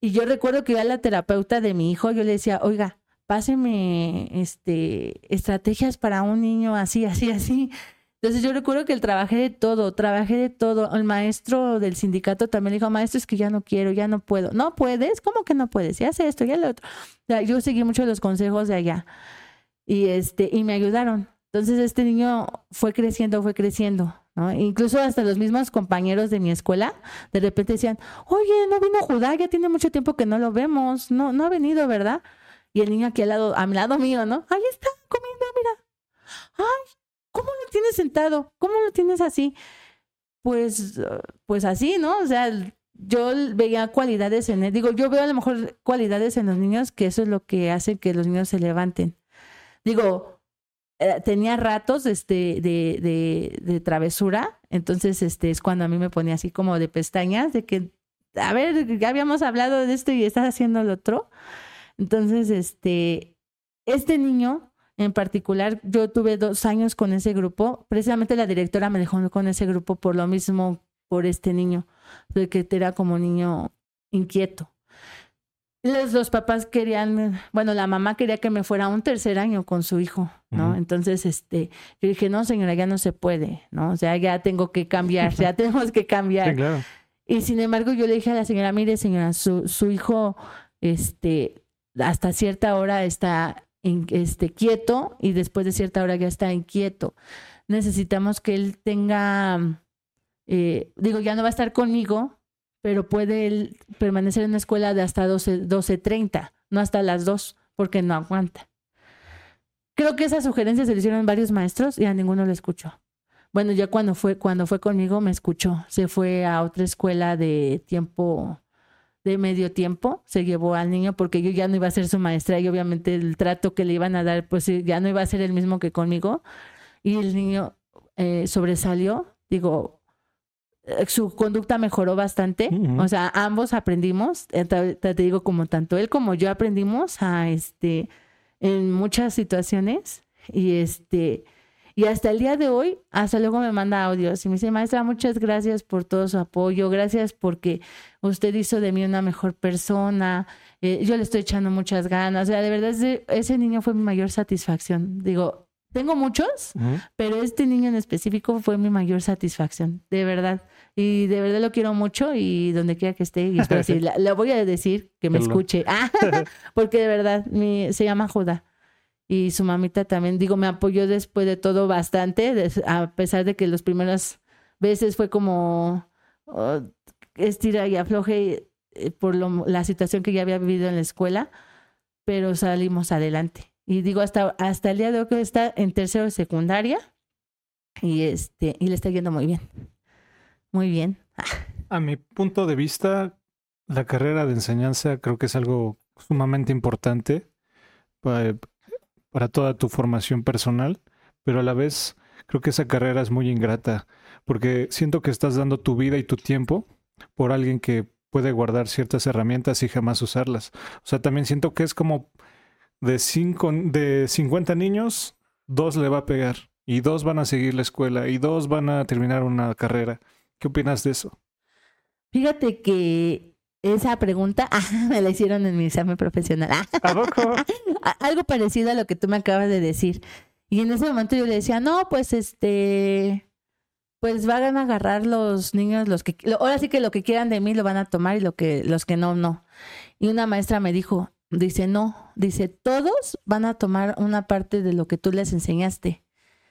y yo recuerdo que iba a la terapeuta de mi hijo, yo le decía, oiga, páseme este, estrategias para un niño así, así, así. Entonces yo recuerdo que el trabajé de todo, trabajé de todo. El maestro del sindicato también dijo, maestro, es que ya no quiero, ya no puedo. No puedes, ¿cómo que no puedes? Ya hace esto, ya lo otro. O sea, yo seguí mucho los consejos de allá y este y me ayudaron. Entonces este niño fue creciendo, fue creciendo, ¿no? Incluso hasta los mismos compañeros de mi escuela de repente decían, oye, no vino Judá, ya tiene mucho tiempo que no lo vemos, no, no ha venido, ¿verdad? Y el niño aquí al lado, a mi lado mío, ¿no? Ahí está, comiendo, mira. Ay, ¿cómo lo tienes sentado? ¿Cómo lo tienes así? Pues, pues así, ¿no? O sea, yo veía cualidades en él. Digo, yo veo a lo mejor cualidades en los niños que eso es lo que hace que los niños se levanten. Digo, eh, tenía ratos este, de, de, de travesura, entonces este es cuando a mí me ponía así como de pestañas, de que, a ver, ya habíamos hablado de esto y estás haciendo lo otro. Entonces, este, este niño en particular, yo tuve dos años con ese grupo. Precisamente la directora me dejó con ese grupo por lo mismo, por este niño, de que era como niño inquieto. Los, los papás querían, bueno, la mamá quería que me fuera a un tercer año con su hijo, ¿no? Entonces, este, yo dije, no, señora, ya no se puede, ¿no? O sea, ya tengo que cambiar, ya tenemos que cambiar. Sí, claro. Y sin embargo, yo le dije a la señora, mire, señora, su, su hijo, este, hasta cierta hora está in- este, quieto y después de cierta hora ya está inquieto. Necesitamos que él tenga, eh, digo, ya no va a estar conmigo, pero puede permanecer en la escuela de hasta 12, 12.30, no hasta las 2, porque no aguanta. creo que esas sugerencias se le hicieron varios maestros y a ninguno le escuchó. Bueno, ya cuando fue, cuando fue conmigo me escuchó. Se fue a otra escuela de tiempo, de medio tiempo, se llevó al niño porque yo ya no iba a ser su maestra y obviamente el trato que le iban a dar, pues ya no iba a ser el mismo que conmigo. Y el niño eh, sobresalió, digo, eh, su conducta mejoró bastante, o sea, ambos aprendimos, eh, te, te digo como tanto él como yo aprendimos a este en muchas situaciones. Y este y hasta el día de hoy, hasta luego me manda audios y me dice, maestra, muchas gracias por todo su apoyo, gracias porque usted hizo de mí una mejor persona, eh, yo le estoy echando muchas ganas, o sea, de verdad ese, ese niño fue mi mayor satisfacción. Digo, tengo muchos, pero este niño en específico fue mi mayor satisfacción, de verdad. Y de verdad lo quiero mucho y donde quiera que esté, y espero sí, la- le voy a decir que me escuche, Ah, porque de verdad mi- se llama Judá. Y su mamita también, digo, me apoyó después de todo bastante, a pesar de que las primeras veces fue como oh, estira y afloje eh, por lo- la situación que ya había vivido en la escuela, pero salimos adelante. Y digo, hasta, hasta el día de hoy que está en tercero de secundaria y, este, y le está yendo muy bien. Muy bien. A mi punto de vista, la carrera de enseñanza creo que es algo sumamente importante para, para toda tu formación personal, pero a la vez creo que esa carrera es muy ingrata, porque siento que estás dando tu vida y tu tiempo por alguien que puede guardar ciertas herramientas y jamás usarlas. O sea, también siento que es como de, cinco, de 50 niños, dos le va a pegar y dos van a seguir la escuela y dos van a terminar una carrera. ¿Qué opinas de eso? Fíjate que esa pregunta ah, me la hicieron en mi examen profesional. Ah, ¿A poco? algo parecido a lo que tú me acabas de decir. Y en ese momento yo le decía, no, pues este, pues van a agarrar los niños, los que, ahora sí que lo que quieran de mí lo van a tomar y lo que, los que no, no. Y una maestra me dijo, dice, no, dice, todos van a tomar una parte de lo que tú les enseñaste.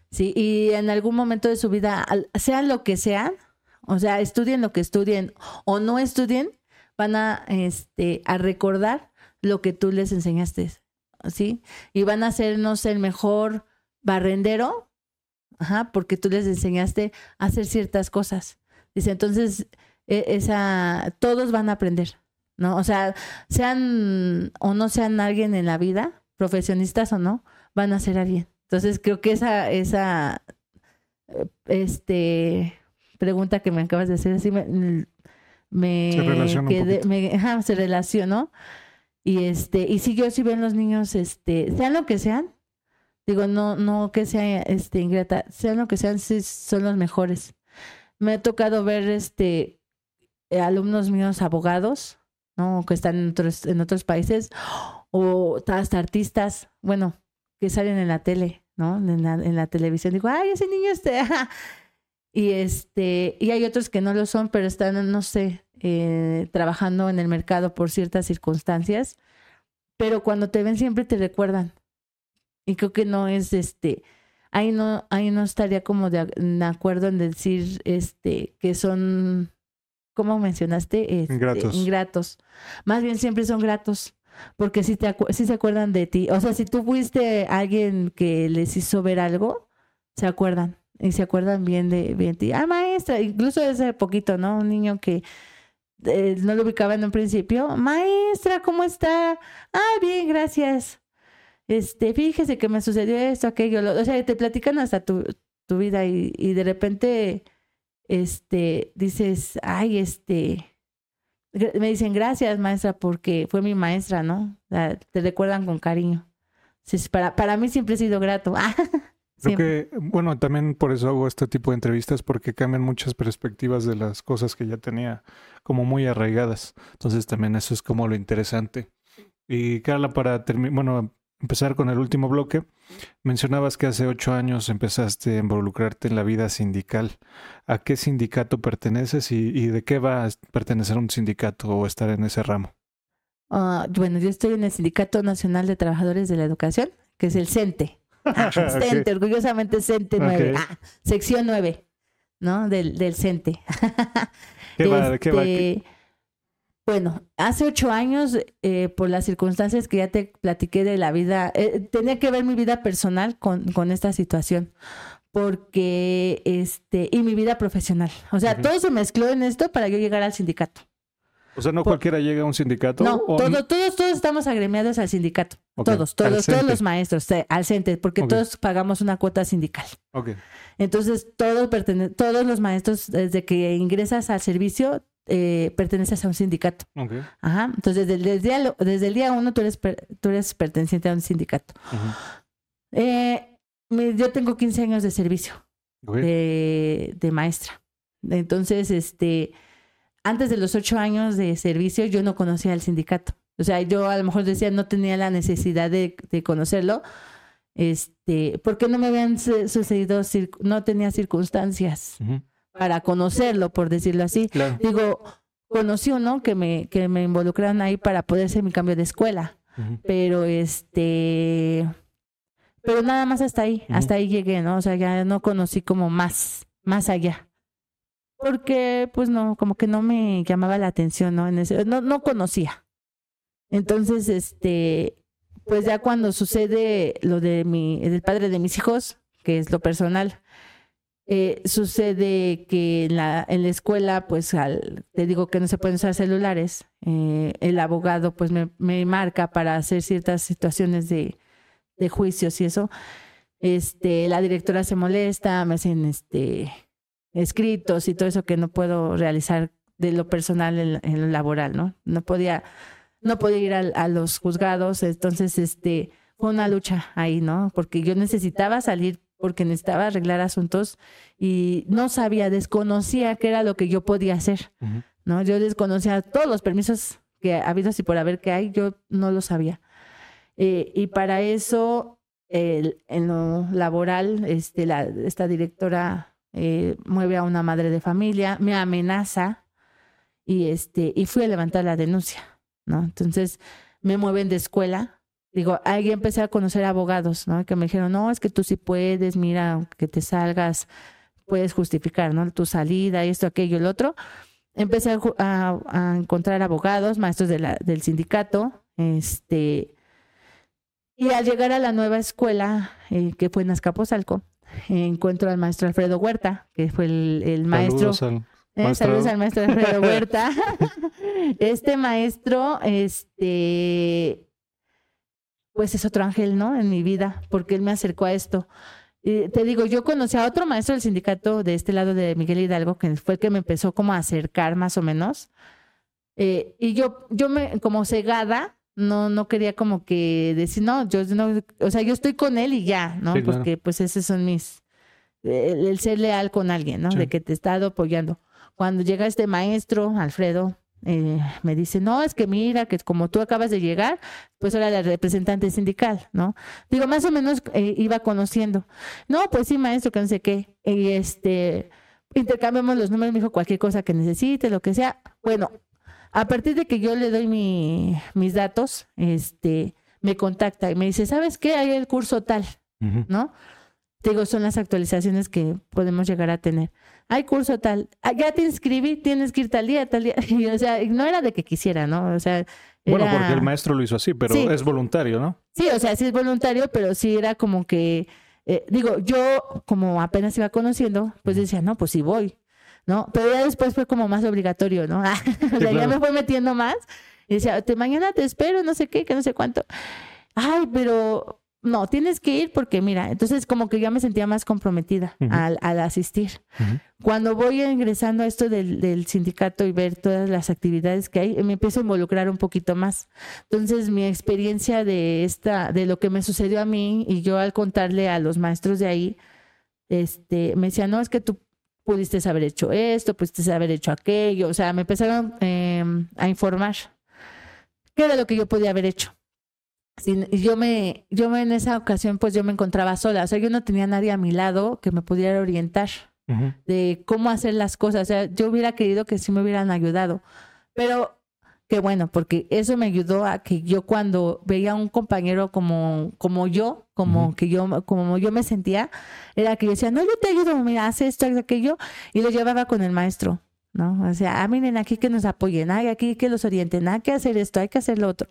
Sí, y en algún momento de su vida, sean lo que sean, o sea, estudien lo que estudien o no estudien, van a, este, a recordar lo que tú les enseñaste. ¿sí? Y van a ser, no sé, el mejor barrendero, ajá, porque tú les enseñaste a hacer ciertas cosas. Dice, entonces, e- esa, todos van a aprender, ¿no? O sea, sean o no sean alguien en la vida, profesionistas o no, van a ser alguien. Entonces, creo que esa, esa, eh, este, pregunta que me acabas de hacer, así me, me Se ajá, se relacionó. Y este, y si yo sí ven los niños, este, sean lo que sean, digo, no, no que sea este ingrata, sean lo que sean, sí son los mejores. Me ha tocado ver este alumnos míos abogados, ¿no? Que están en otros, en otros países, o hasta artistas, bueno, que salen en la tele, ¿no? En la, en la televisión. Digo, ay, ese niño este. ajá". Y este, y hay otros que no lo son, pero están, no sé, eh, trabajando en el mercado por ciertas circunstancias. Pero cuando te ven siempre te recuerdan. Y creo que no es este. Ahí no, ahí no estaría como de, ac- de acuerdo en decir este que son, ¿cómo mencionaste? Este, Ingratos. ingratos. Más bien siempre son gratos. Porque si te sí se acuerdan de ti. O sea, si tú fuiste alguien que les hizo ver algo, se acuerdan. Y se acuerdan bien de, bien de. Ah, maestra, incluso ese poquito, ¿no? Un niño que eh, no lo ubicaba en un principio. Maestra, ¿cómo está? Ah, bien, gracias. Este, fíjese que me sucedió esto, aquello. lo- o sea, te platican hasta tu, tu vida y, y de repente, este, dices, ay, este, me dicen gracias, maestra, porque fue mi maestra, ¿no? O sea, te recuerdan con cariño. Sí, es para, para mí siempre he sido grato. Creo Siempre. que, bueno, también por eso hago este tipo de entrevistas, porque cambian muchas perspectivas de las cosas que ya tenía como muy arraigadas. Entonces también eso es como lo interesante. Y Carla, para terminar, bueno, empezar con el último bloque, mencionabas que hace ocho años empezaste a involucrarte en la vida sindical. ¿A qué sindicato perteneces y, y de qué va a pertenecer un sindicato o estar en ese ramo? Ah, bueno, yo estoy en el Sindicato Nacional de Trabajadores de la Educación, que es el CENTE. CENTE, orgullosamente CENTE 9, Ok. ah, sección 9, ¿no? Del, del CENTE. ¿Qué. Este, Bueno, hace ocho años, eh, por las circunstancias que ya te platiqué de la vida, eh, tenía que ver mi vida personal con, con esta situación. Porque, este, y mi vida profesional. O sea, todo se mezcló en esto para yo llegar al sindicato. O sea, no Por- cualquiera llega a un sindicato. No, o- todo- todos, todos estamos agremiados al sindicato. Todos, todos, todos los maestros, eh, al CENTE, porque todos pagamos una cuota sindical. Ok. Entonces, todos, pertene- todos los maestros, desde que ingresas al servicio, eh, perteneces a un sindicato. Ok. Ajá. Entonces, desde, el día, desde el día uno tú eres, per- tú eres perteneciente a un sindicato. Ujú. Eh, yo tengo 15 años de servicio Ok. de, de maestra. Entonces, este, antes de los ocho años de servicio, yo no conocía al sindicato. O sea, yo a lo mejor decía, no tenía la necesidad de, de conocerlo, este, porque no me habían su- sucedido, no tenía circunstancias para conocerlo, por decirlo así. Claro. Digo, conocí uno que me, que me involucraron ahí para poder hacer mi cambio de escuela pero este pero nada más hasta ahí hasta ahí llegué no o sea ya no conocí como más más allá porque pues no como que no me llamaba la atención no no no conocía entonces este pues ya cuando sucede lo de mi del padre de mis hijos que es lo personal eh, sucede que en la, en la escuela, pues al, te digo que no se pueden usar celulares, eh, el abogado pues me, me marca para hacer ciertas situaciones de, de juicios y eso. Este, la directora se molesta, me hacen este escritos y todo eso que no puedo realizar de lo personal en, en lo laboral, ¿no? No podía, no podía ir al- a, los juzgados, entonces este fue una lucha ahí, ¿no? Porque yo necesitaba salir porque necesitaba arreglar asuntos y no sabía, desconocía qué era lo que yo podía hacer. ¿no? Yo desconocía todos los permisos que ha habido y por haber que hay, yo no lo sabía. Eh, y para eso, en lo laboral, este, la, esta directora eh, mueve a una madre de familia, me amenaza y, este, y fui a levantar la denuncia, ¿no? Entonces me mueven de escuela. Digo, ahí empecé a conocer abogados, ¿no? Que me dijeron, no, es que tú sí puedes, mira, aunque te salgas, puedes justificar, ¿no? Tu salida, esto, aquello, el otro. Empecé a, a- encontrar abogados, maestros de del sindicato, este, y al llegar a la nueva escuela, eh, que fue en Azcapotzalco, encuentro al maestro Alfredo Huerta, que fue el, el maestro. Saludos al- Eh, Maestro. saludos al maestro Alfredo Huerta. este maestro, este, pues es otro ángel, ¿no? En mi vida, porque él me acercó a esto. Y te digo, yo conocí a otro maestro del sindicato de este lado de Miguel Hidalgo, que fue el que me empezó como a acercar más o menos. Eh, y yo, yo me, como cegada, no, no quería como que decir, no, yo no, o sea, yo estoy con él y ya, ¿no? Sí, claro. Porque pues esos son mis, el, el ser leal con alguien, ¿no? Sí. De que te he estado apoyando. Cuando llega este maestro, Alfredo, eh, me dice, no, es que mira, que como tú acabas de llegar, pues ahora la representante sindical, ¿no? Digo, más o menos eh, iba conociendo. No, pues sí, maestro, que no sé qué. Y este, intercambiamos los números, me dijo cualquier cosa que necesite, lo que sea. Bueno, a partir de que yo le doy mi, mis datos, este, me contacta y me dice, ¿sabes qué? Hay el curso tal. ¿no? Te digo, son las actualizaciones que podemos llegar a tener. Hay curso tal, ah, ya te inscribí, tienes que ir tal día, tal día. Y, o sea, no era de que quisiera, ¿no? O sea, Bueno, era- porque el maestro lo hizo así, pero Sí. es voluntario, ¿no? Sí, o sea, sí es voluntario, pero sí era como que, eh, digo, yo como apenas iba conociendo, pues decía, no, pues sí voy, ¿no? Pero ya después fue como más obligatorio, ¿no? o sea, ya claro. me fue metiendo más y decía, te, mañana te espero, no sé qué, que no sé cuánto. Ay, pero no, tienes que ir porque mira, entonces como que ya me sentía más comprometida Ujú. al, al asistir. Ujú. Cuando voy ingresando a esto del, del sindicato y ver todas las actividades que hay, me empiezo a involucrar un poquito más. Entonces, mi experiencia de esta, de lo que me sucedió a mí, y yo al contarle a los maestros de ahí, este, me decían, no, es que tú pudiste haber hecho esto, pudiste haber hecho aquello. O sea, me empezaron eh, a informar qué era lo que yo podía haber hecho. Sin- yo me, yo me en esa ocasión, pues yo me encontraba sola. O sea, yo no tenía nadie a mi lado que me pudiera orientar Ujú. de cómo hacer las cosas. O sea, yo hubiera querido que sí me hubieran ayudado. Pero qué bueno, porque eso me ayudó a que yo cuando veía a un compañero como, como yo, como que yo, como yo me sentía, era que yo decía, no, yo te ayudo, mira, haz esto, haz aquello, y lo llevaba con el maestro. ¿no? O sea, ah, miren, aquí que nos apoyen, hay aquí que los orienten, hay que hacer esto, hay que hacer lo otro.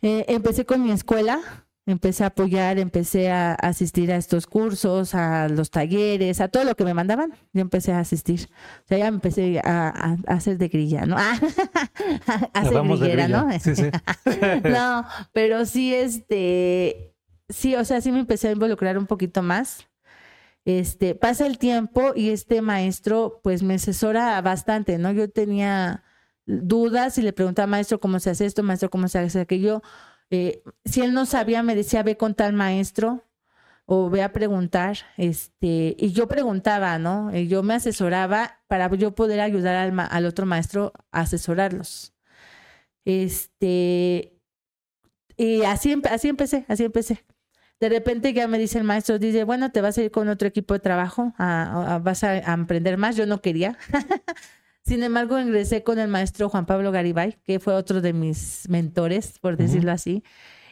Eh, empecé con mi escuela, empecé a apoyar, empecé a asistir a estos cursos, a los talleres, a todo lo que me mandaban, yo empecé a asistir. O sea, ya empecé a, a- a hacer de grilla, ¿no? a hacer grillera, ¿no? grilla. Sí, sí. no, pero sí, este, sí, o sea, sí me empecé a involucrar un poquito más. Este, pasa el tiempo y este maestro, pues me asesora bastante, ¿no? Yo tenía dudas y le preguntaba, maestro, ¿cómo se hace esto? Maestro, ¿cómo se hace aquello? Eh, si él no sabía, me decía, ve con tal maestro o ve a preguntar, este, y yo preguntaba, ¿no? Y yo me asesoraba para yo poder ayudar al, ma- al otro maestro a asesorarlos. Este, y así, empe- así empecé, así empecé. De repente ya me dice el maestro, dice, bueno, te vas a ir con otro equipo de trabajo, vas a, a emprender más. Yo no quería. Sin embargo, ingresé con el maestro Juan Pablo Garibay, que fue otro de mis mentores, por decirlo así.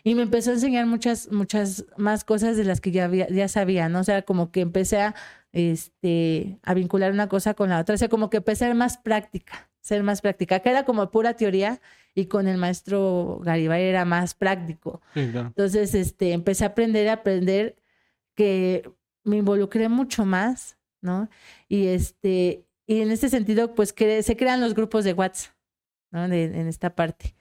Y me empezó a enseñar muchas, muchas más cosas de las que ya, había, ya sabía, ¿no? O sea, como que empecé a, este, a vincular una cosa con la otra. O sea, como que empecé a ser más práctica, ser más práctica, que era como pura teoría y con el maestro Garibay era más práctico. Sí, claro. Entonces, este, empecé a aprender, a aprender que me involucré mucho más, ¿no? Y este, y en este sentido, pues se crean los grupos de WhatsApp, ¿no? De- en esta parte.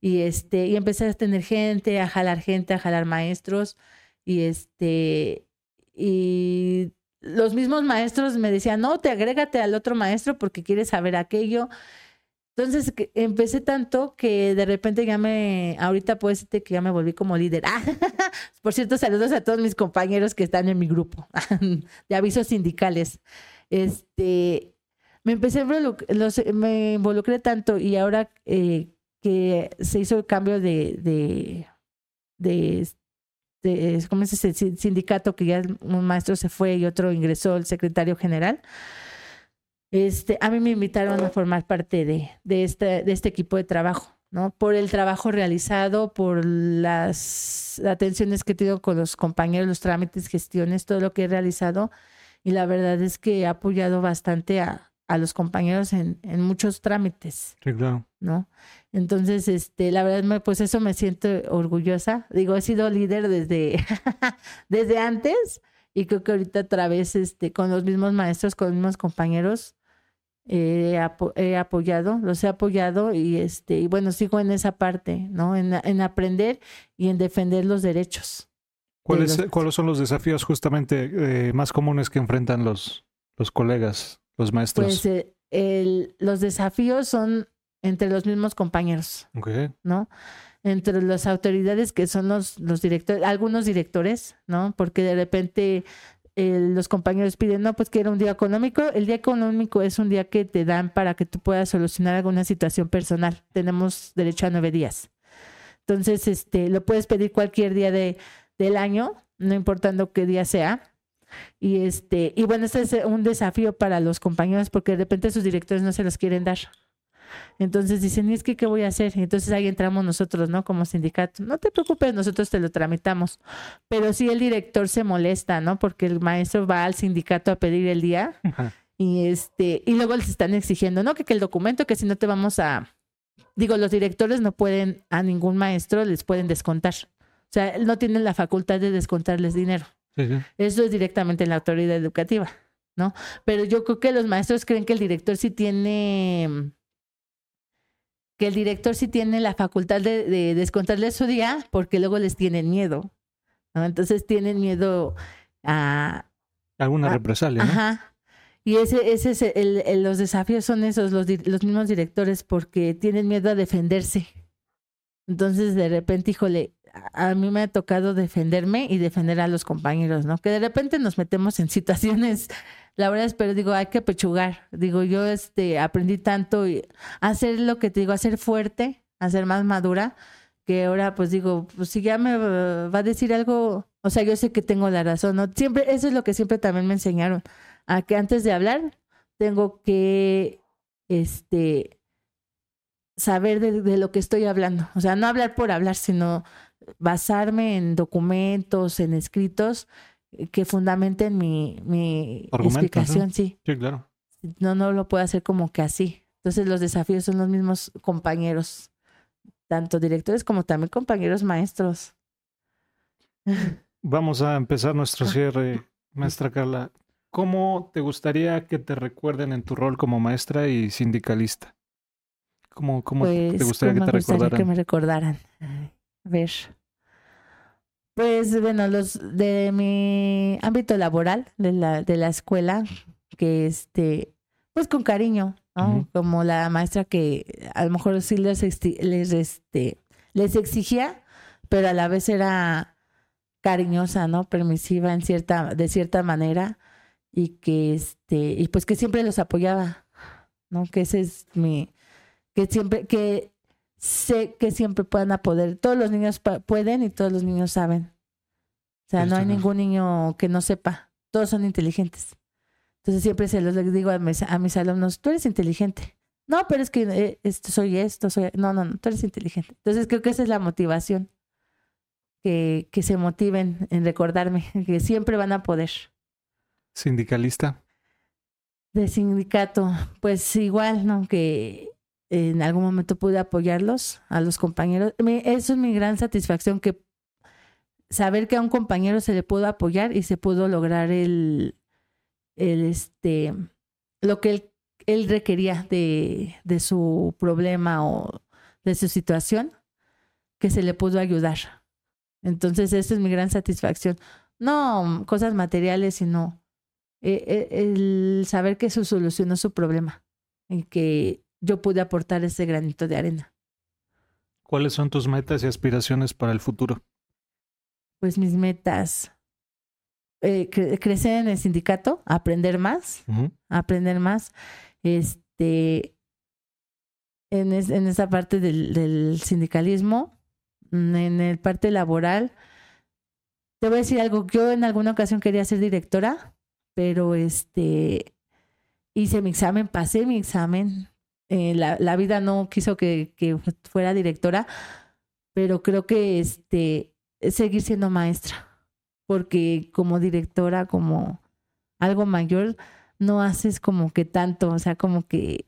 Y este, y empecé a tener gente, a jalar gente, a jalar maestros, y este, y los mismos maestros me decían, no, te agrégate al otro maestro porque quieres saber aquello. Entonces empecé tanto que de repente ya me, ahorita puedo decirte que ya me volví como líder. Ah, por cierto, saludos a todos mis compañeros que están en mi grupo de avisos sindicales. Este, me empecé me involucré tanto y ahora eh, que se hizo el cambio de, de, ¿cómo es ese sin- sindicato que ya un maestro se fue y otro ingresó el secretario general? Este, a mí me invitaron a formar parte de, de, este, de este equipo de trabajo, ¿no? Por el trabajo realizado, por las atenciones que he tenido con los compañeros, los trámites, gestiones, todo lo que he realizado. Y la verdad es que he apoyado bastante a, a los compañeros en, en muchos trámites. Sí, claro. ¿no? Entonces, este, la verdad, me- pues eso me siento orgullosa. Digo, he sido líder desde, desde antes y creo que ahorita otra vez, este, con los mismos maestros, con los mismos compañeros, eh, he, apo- he apoyado, los he apoyado y este, y bueno, sigo en esa parte, ¿no? En, en aprender y en defender los derechos. ¿Cuáles, los- ¿Cuáles son los desafíos justamente eh, más comunes que enfrentan los, los colegas, los maestros? Pues eh, el- los desafíos son entre los mismos compañeros. Ok. ¿no? Entre las autoridades que son los, los directores, algunos directores, ¿no? Porque de repente eh, los compañeros piden, no, pues quiero un día económico. El día económico es un día que te dan para que tú puedas solucionar alguna situación personal. Tenemos derecho a nueve días. Entonces, este, lo puedes pedir cualquier día de, del año, no importando qué día sea. Y este, y bueno, este es un desafío para los compañeros porque de repente sus directores no se los quieren dar. Entonces dicen, ¿y es que qué voy a hacer? Entonces ahí entramos nosotros, ¿no? Como sindicato. No te preocupes, nosotros te lo tramitamos. Pero sí el director se molesta, ¿no? Porque el maestro va al sindicato a pedir el día Ajá. y este y luego les están exigiendo, ¿no? Que, que el documento, que si no te vamos a... Digo, los directores no pueden, a ningún maestro les pueden descontar. O sea, no tienen la facultad de descontarles dinero. Sí, sí. Eso es directamente en la autoridad educativa, ¿no? Pero yo creo que los maestros creen que el director sí tiene que el director sí tiene la facultad de, de descontarle su día porque luego les tienen miedo, ¿no? Entonces tienen miedo a... Alguna Ah, represalia, ¿no? Ajá. Y ese, ese es el, el- los desafíos son esos, los, los mismos directores porque tienen miedo a defenderse. Entonces, de repente, híjole, a mí me ha tocado defenderme y defender a los compañeros, ¿no? Que de repente nos metemos en situaciones, la verdad es, pero digo, hay que pechugar. Digo, yo este, aprendí tanto y hacer lo que te digo, hacer fuerte, hacer más madura, que ahora pues digo, pues si ya me va a decir algo, o sea, yo sé que tengo la razón, ¿no? Siempre, eso es lo que siempre también me enseñaron, a que antes de hablar tengo que, este, saber de lo que estoy hablando. O sea, no hablar por hablar, sino basarme en documentos, en escritos eh, que fundamenten mi, mi explicación, ¿no? sí. Sí, claro. no, no lo puedo hacer como que así. Entonces los desafíos son los mismos compañeros, tanto directores como también compañeros maestros. Vamos a empezar nuestro cierre, maestra Carla. ¿Cómo te gustaría que te recuerden en tu rol como maestra y sindicalista? ¿Cómo, cómo Pues, te gustaría que ¿cómo te me gustaría recordaran? que me recordaran? Ver. Pues bueno, los de mi ámbito laboral, de la, de la escuela, que este, pues con cariño, ¿no? Como la maestra que a lo mejor sí les, les, este, les exigía, pero a la vez era cariñosa, ¿no? Permisiva en cierta, de cierta manera, y que este, y pues que siempre los apoyaba, ¿no? Que ese es mi, que siempre, que sé que siempre puedan poder, todos los niños pueden y todos los niños saben. O sea, no hay ningún niño que no sepa, todos son inteligentes. Entonces siempre se los digo a mis, a mis alumnos, tú eres inteligente. No, pero es que eh, esto, soy esto, soy... No, no, no, tú eres inteligente. Entonces creo que esa es la motivación, que, que se motiven en recordarme, que siempre van a poder. Sindicalista. De sindicato, pues igual, ¿no? Que en algún momento pude apoyarlos a los compañeros. Eso es mi gran satisfacción, que saber que a un compañero se le pudo apoyar y se pudo lograr el, el este, lo que él, él requería de, de su problema o de su situación, que se le pudo ayudar. Entonces, esa es mi gran satisfacción. No cosas materiales, sino eh, eh, el saber que se solucionó su problema y que yo pude aportar ese granito de arena. ¿Cuáles son tus metas y aspiraciones para el futuro? Pues mis metas, eh, cre- crecer en el sindicato, aprender más, aprender más, este, en, es- en esa parte del, del sindicalismo, mm, en el parte laboral. Te voy a decir algo, yo en alguna ocasión quería ser directora, pero este, hice mi examen, pasé mi examen, eh, la, la vida no quiso que, fuera directora, pero creo que este, seguir siendo maestra, porque como directora, como algo mayor, no haces como que tanto, o sea, como que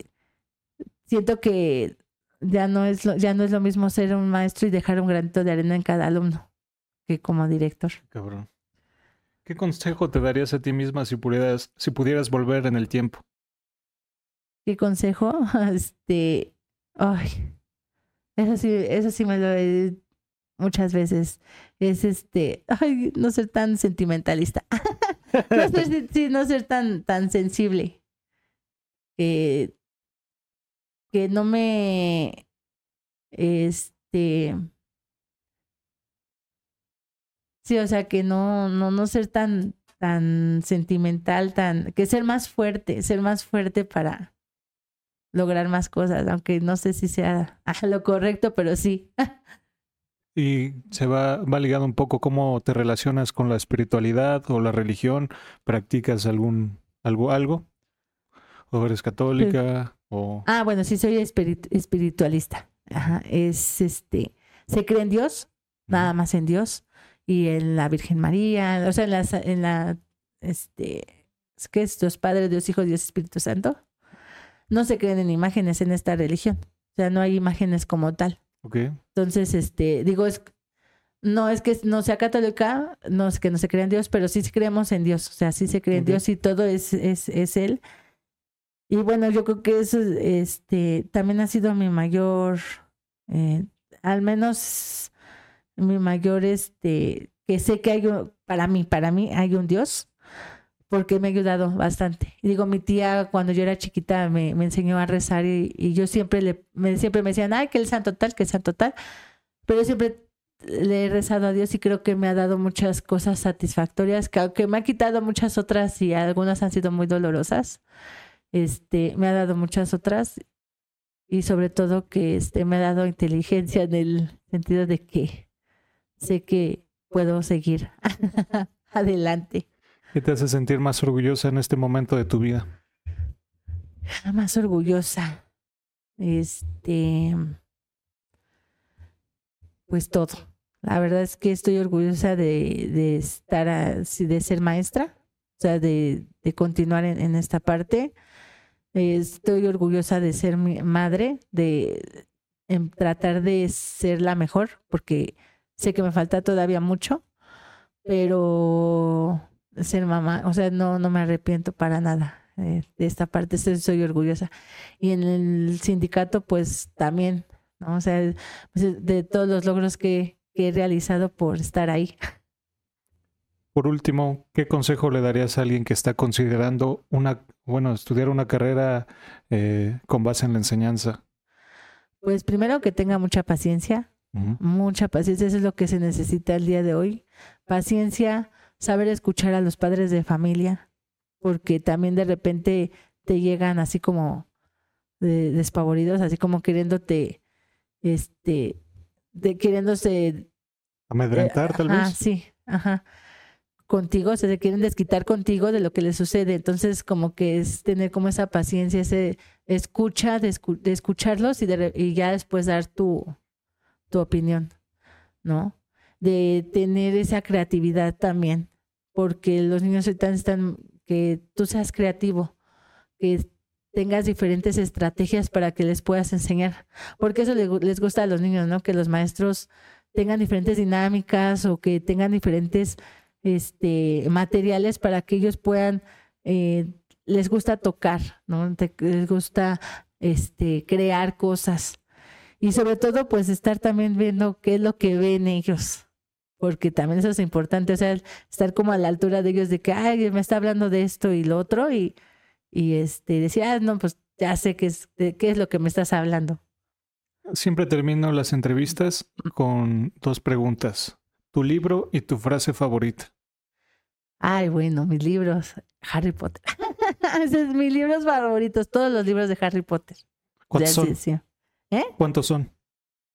siento que ya no es lo, ya no es lo mismo ser un maestro y dejar un granito de arena en cada alumno que como director. Cabrón. ¿Qué consejo te darías a ti misma si pudieras, si pudieras volver en el tiempo? ¿Qué consejo? Este, ay, eso sí, eso sí me lo he muchas veces. Es este, ay, no ser tan sentimentalista. no ser, sí, no ser tan, tan sensible. Que, que no me, este, sí, o sea, que no, no, no ser tan, tan sentimental, tan, que ser más fuerte, ser más fuerte para lograr más cosas, aunque no sé si sea lo correcto, pero sí. Y se va, va ligado un poco cómo te relacionas con la espiritualidad o la religión. ¿Practicas algún algo algo? ¿O eres católica? O Ah, bueno, sí soy espirit- espiritualista. Ajá, es este, se cree en Dios, nada más en Dios y en la Virgen María, o sea, en la, en la este, ¿qué es Dios Padre, Dios Hijo, Dios Espíritu Santo? No se creen en imágenes en esta religión. O sea, no hay imágenes como tal. Entonces, este, digo, es no es que no sea católica, no es que no se crea en Dios, pero sí creemos en Dios. O sea, sí se cree en. Dios y todo es, es, es Él. Y bueno, yo creo que eso este, también ha sido mi mayor, eh, al menos mi mayor, este, que sé que hay un, para mí, para mí hay un Dios, porque me ha ayudado bastante. Digo, mi tía cuando yo era chiquita me, me enseñó a rezar y, y yo siempre le, me, siempre me decían, ay, que el santo tal, que el santo tal, pero yo siempre le he rezado a Dios y creo que me ha dado muchas cosas satisfactorias, que aunque me ha quitado muchas otras y algunas han sido muy dolorosas, este, me ha dado muchas otras y sobre todo que este, me ha dado inteligencia en el sentido de que sé que puedo seguir adelante. ¿Qué te hace sentir más orgullosa en este momento de tu vida? La más orgullosa. Este. Pues todo. La verdad es que estoy orgullosa de, estar así, de ser maestra, o sea, de, continuar en, esta parte. Estoy orgullosa de ser madre, de en tratar de ser la mejor, porque sé que me falta todavía mucho, pero ser mamá, o sea, no, no me arrepiento para nada eh, de esta parte, soy, orgullosa. Y en el sindicato, pues también, ¿no? O sea, pues, de todos los logros que, que he realizado por estar ahí. Por último, ¿qué consejo le darías a alguien que está considerando una, bueno, estudiar una carrera eh, con base en la enseñanza? Pues primero que tenga mucha paciencia, mucha paciencia, eso es lo que se necesita el día de hoy. Paciencia, saber escuchar a los padres de familia, porque también de repente te llegan así como de- despavoridos, así como queriéndote, este, de, queriéndose Amedrentar, eh, tal ajá, vez. Sí, ajá. Contigo, o sea, se quieren desquitar contigo de lo que les sucede. Entonces, como que es tener como esa paciencia, ese escucha, de, escu- de escucharlos y, de re- y ya después dar tu, tu opinión, ¿no? De tener esa creatividad también, porque los niños ahorita están, que tú seas creativo, que tengas diferentes estrategias para que les puedas enseñar, porque eso le gu- les gusta a los niños, ¿no? Que los maestros tengan diferentes dinámicas o que tengan diferentes este, materiales para que ellos puedan, eh, les gusta tocar, ¿no? Les gusta este, crear cosas. Y sobre todo, pues estar también viendo qué es lo que ven ellos, porque también eso es importante, o sea, estar como a la altura de ellos de que, ay, me está hablando de esto y lo otro, y, y este, decir, ah, no, pues ya sé qué es, de qué es lo que me estás hablando. Siempre termino las entrevistas con dos preguntas. Tu libro y tu frase favorita. Ay, bueno, mis libros, Harry Potter. Esos son mis libros favoritos, todos los libros de Harry Potter. ¿Cuántos son? ¿Cuántos son?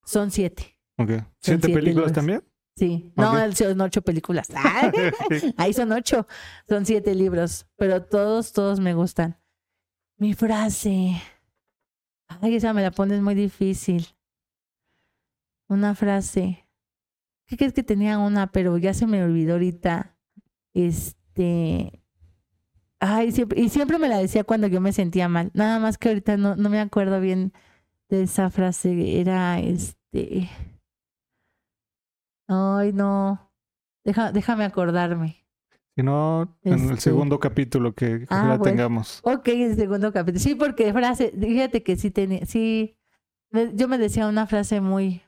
Son siete. Ok. ¿Siete, siete películas libros. también? Sí, no, son ocho películas. Ahí son ocho, son siete libros, pero todos, todos me gustan. Mi frase. Ay, esa me la pones muy difícil. Una frase. ¿Qué crees que tenía una, pero ya se me olvidó ahorita? Este. Ay, siempre, y siempre me la decía cuando yo me sentía mal. Nada más que ahorita no, no me acuerdo bien de esa frase. Era este. Ay, no. Deja, déjame acordarme. Si no, en el Este- segundo capítulo que Ah, bueno. tengamos. Ok, el segundo capítulo. Sí, porque frase, fíjate que sí tenía, sí, yo me decía una frase muy,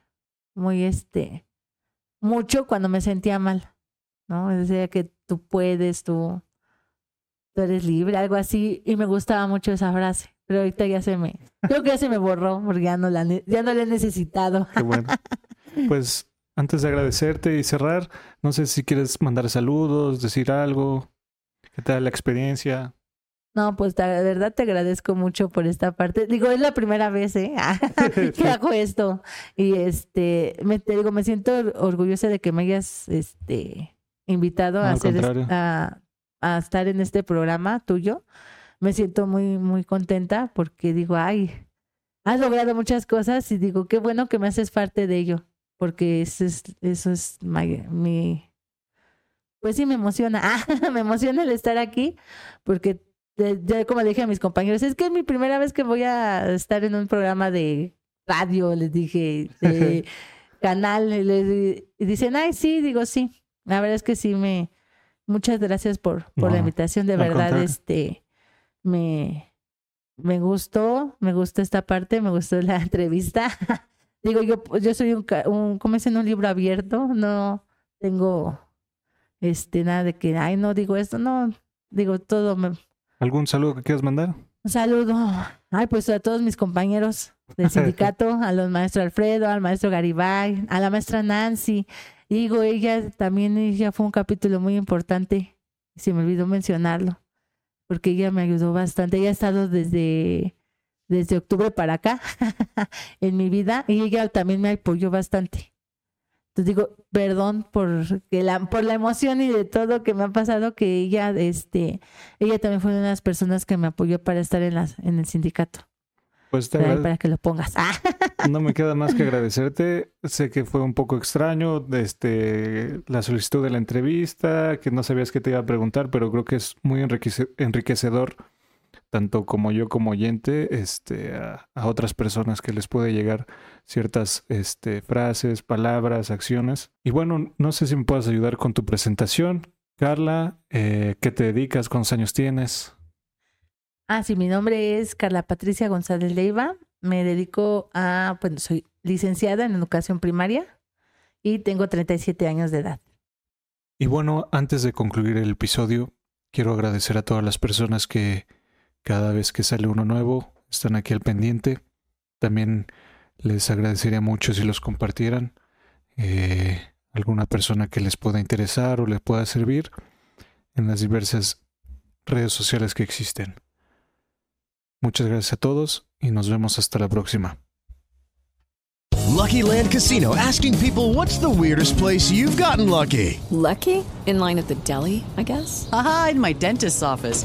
muy este, mucho cuando me sentía mal, ¿no? Decía que tú puedes, tú, tú eres libre, algo así, y me gustaba mucho esa frase. Pero ahorita ya se me, creo que ya se me borró porque ya no la, ya no la he necesitado. Qué bueno. Pues antes de agradecerte y cerrar, no sé si quieres mandar saludos, decir algo. ¿Qué tal la experiencia? No, pues la verdad te agradezco mucho por esta parte. Digo, es la primera vez, ¿eh? que hago esto. Y este, me, te digo, me siento or- orgullosa de que me hayas este, invitado No, a, hacer a estar en este programa tuyo. Me siento muy, muy contenta porque digo, ay, has logrado muchas cosas y digo, qué bueno que me haces parte de ello. Porque eso es, eso es my- mi, pues sí me emociona. Ah, me emociona el estar aquí porque ya como le dije a mis compañeros, es que es mi primera vez que voy a estar en un programa de radio, les dije, de canal, y, les- y dicen, ay, sí, digo, sí. La verdad es que sí me, muchas gracias por, por la invitación, de verdad, este, me, me gustó, me gustó esta parte, me gustó la entrevista. Digo, yo, yo soy un, un, como es en un libro abierto, no tengo, este, nada de que, ay, no digo esto, no, digo, todo me, ¿Algún saludo que quieras mandar? un saludo. Ay, pues a todos mis compañeros del sindicato, a los maestros Alfredo, al maestro Garibay, a la maestra Nancy. Digo, ella también, ella fue un capítulo muy importante. Se me olvidó mencionarlo, porque ella me ayudó bastante. Ella ha estado desde, desde octubre para acá en mi vida y ella también me apoyó bastante. Entonces digo, perdón por que la, por la emoción y de todo que me ha pasado, que ella, este, ella también fue una de las personas que me apoyó para estar en las, en el sindicato. Pues te agrade- para que lo pongas. Ah, no me queda más que agradecerte. Sé que fue un poco extraño este, la solicitud de la entrevista, que no sabías qué te iba a preguntar, pero creo que es muy enriquece- enriquecedor tanto como yo como oyente, este, a, a otras personas que les puede llegar ciertas este, frases, palabras, acciones. Y bueno, no sé si me puedes ayudar con tu presentación. Carla, eh, ¿qué te dedicas? ¿Cuántos años tienes? Ah, sí, mi nombre es Carla Patricia González Leiva. Me dedico a, bueno, soy licenciada en educación primaria y tengo 37 años de edad. Y bueno, antes de concluir el episodio, quiero agradecer a todas las personas que cada vez que sale uno nuevo están aquí al pendiente. También les agradecería mucho si los compartieran. Eh, alguna persona que les pueda interesar o les pueda servir en las diversas redes sociales que existen. Muchas gracias a todos y nos vemos hasta la próxima. Lucky Land Casino asking people what's the weirdest place you've gotten lucky? Lucky? In line at the deli, I guess? Aha, in my dentist's office.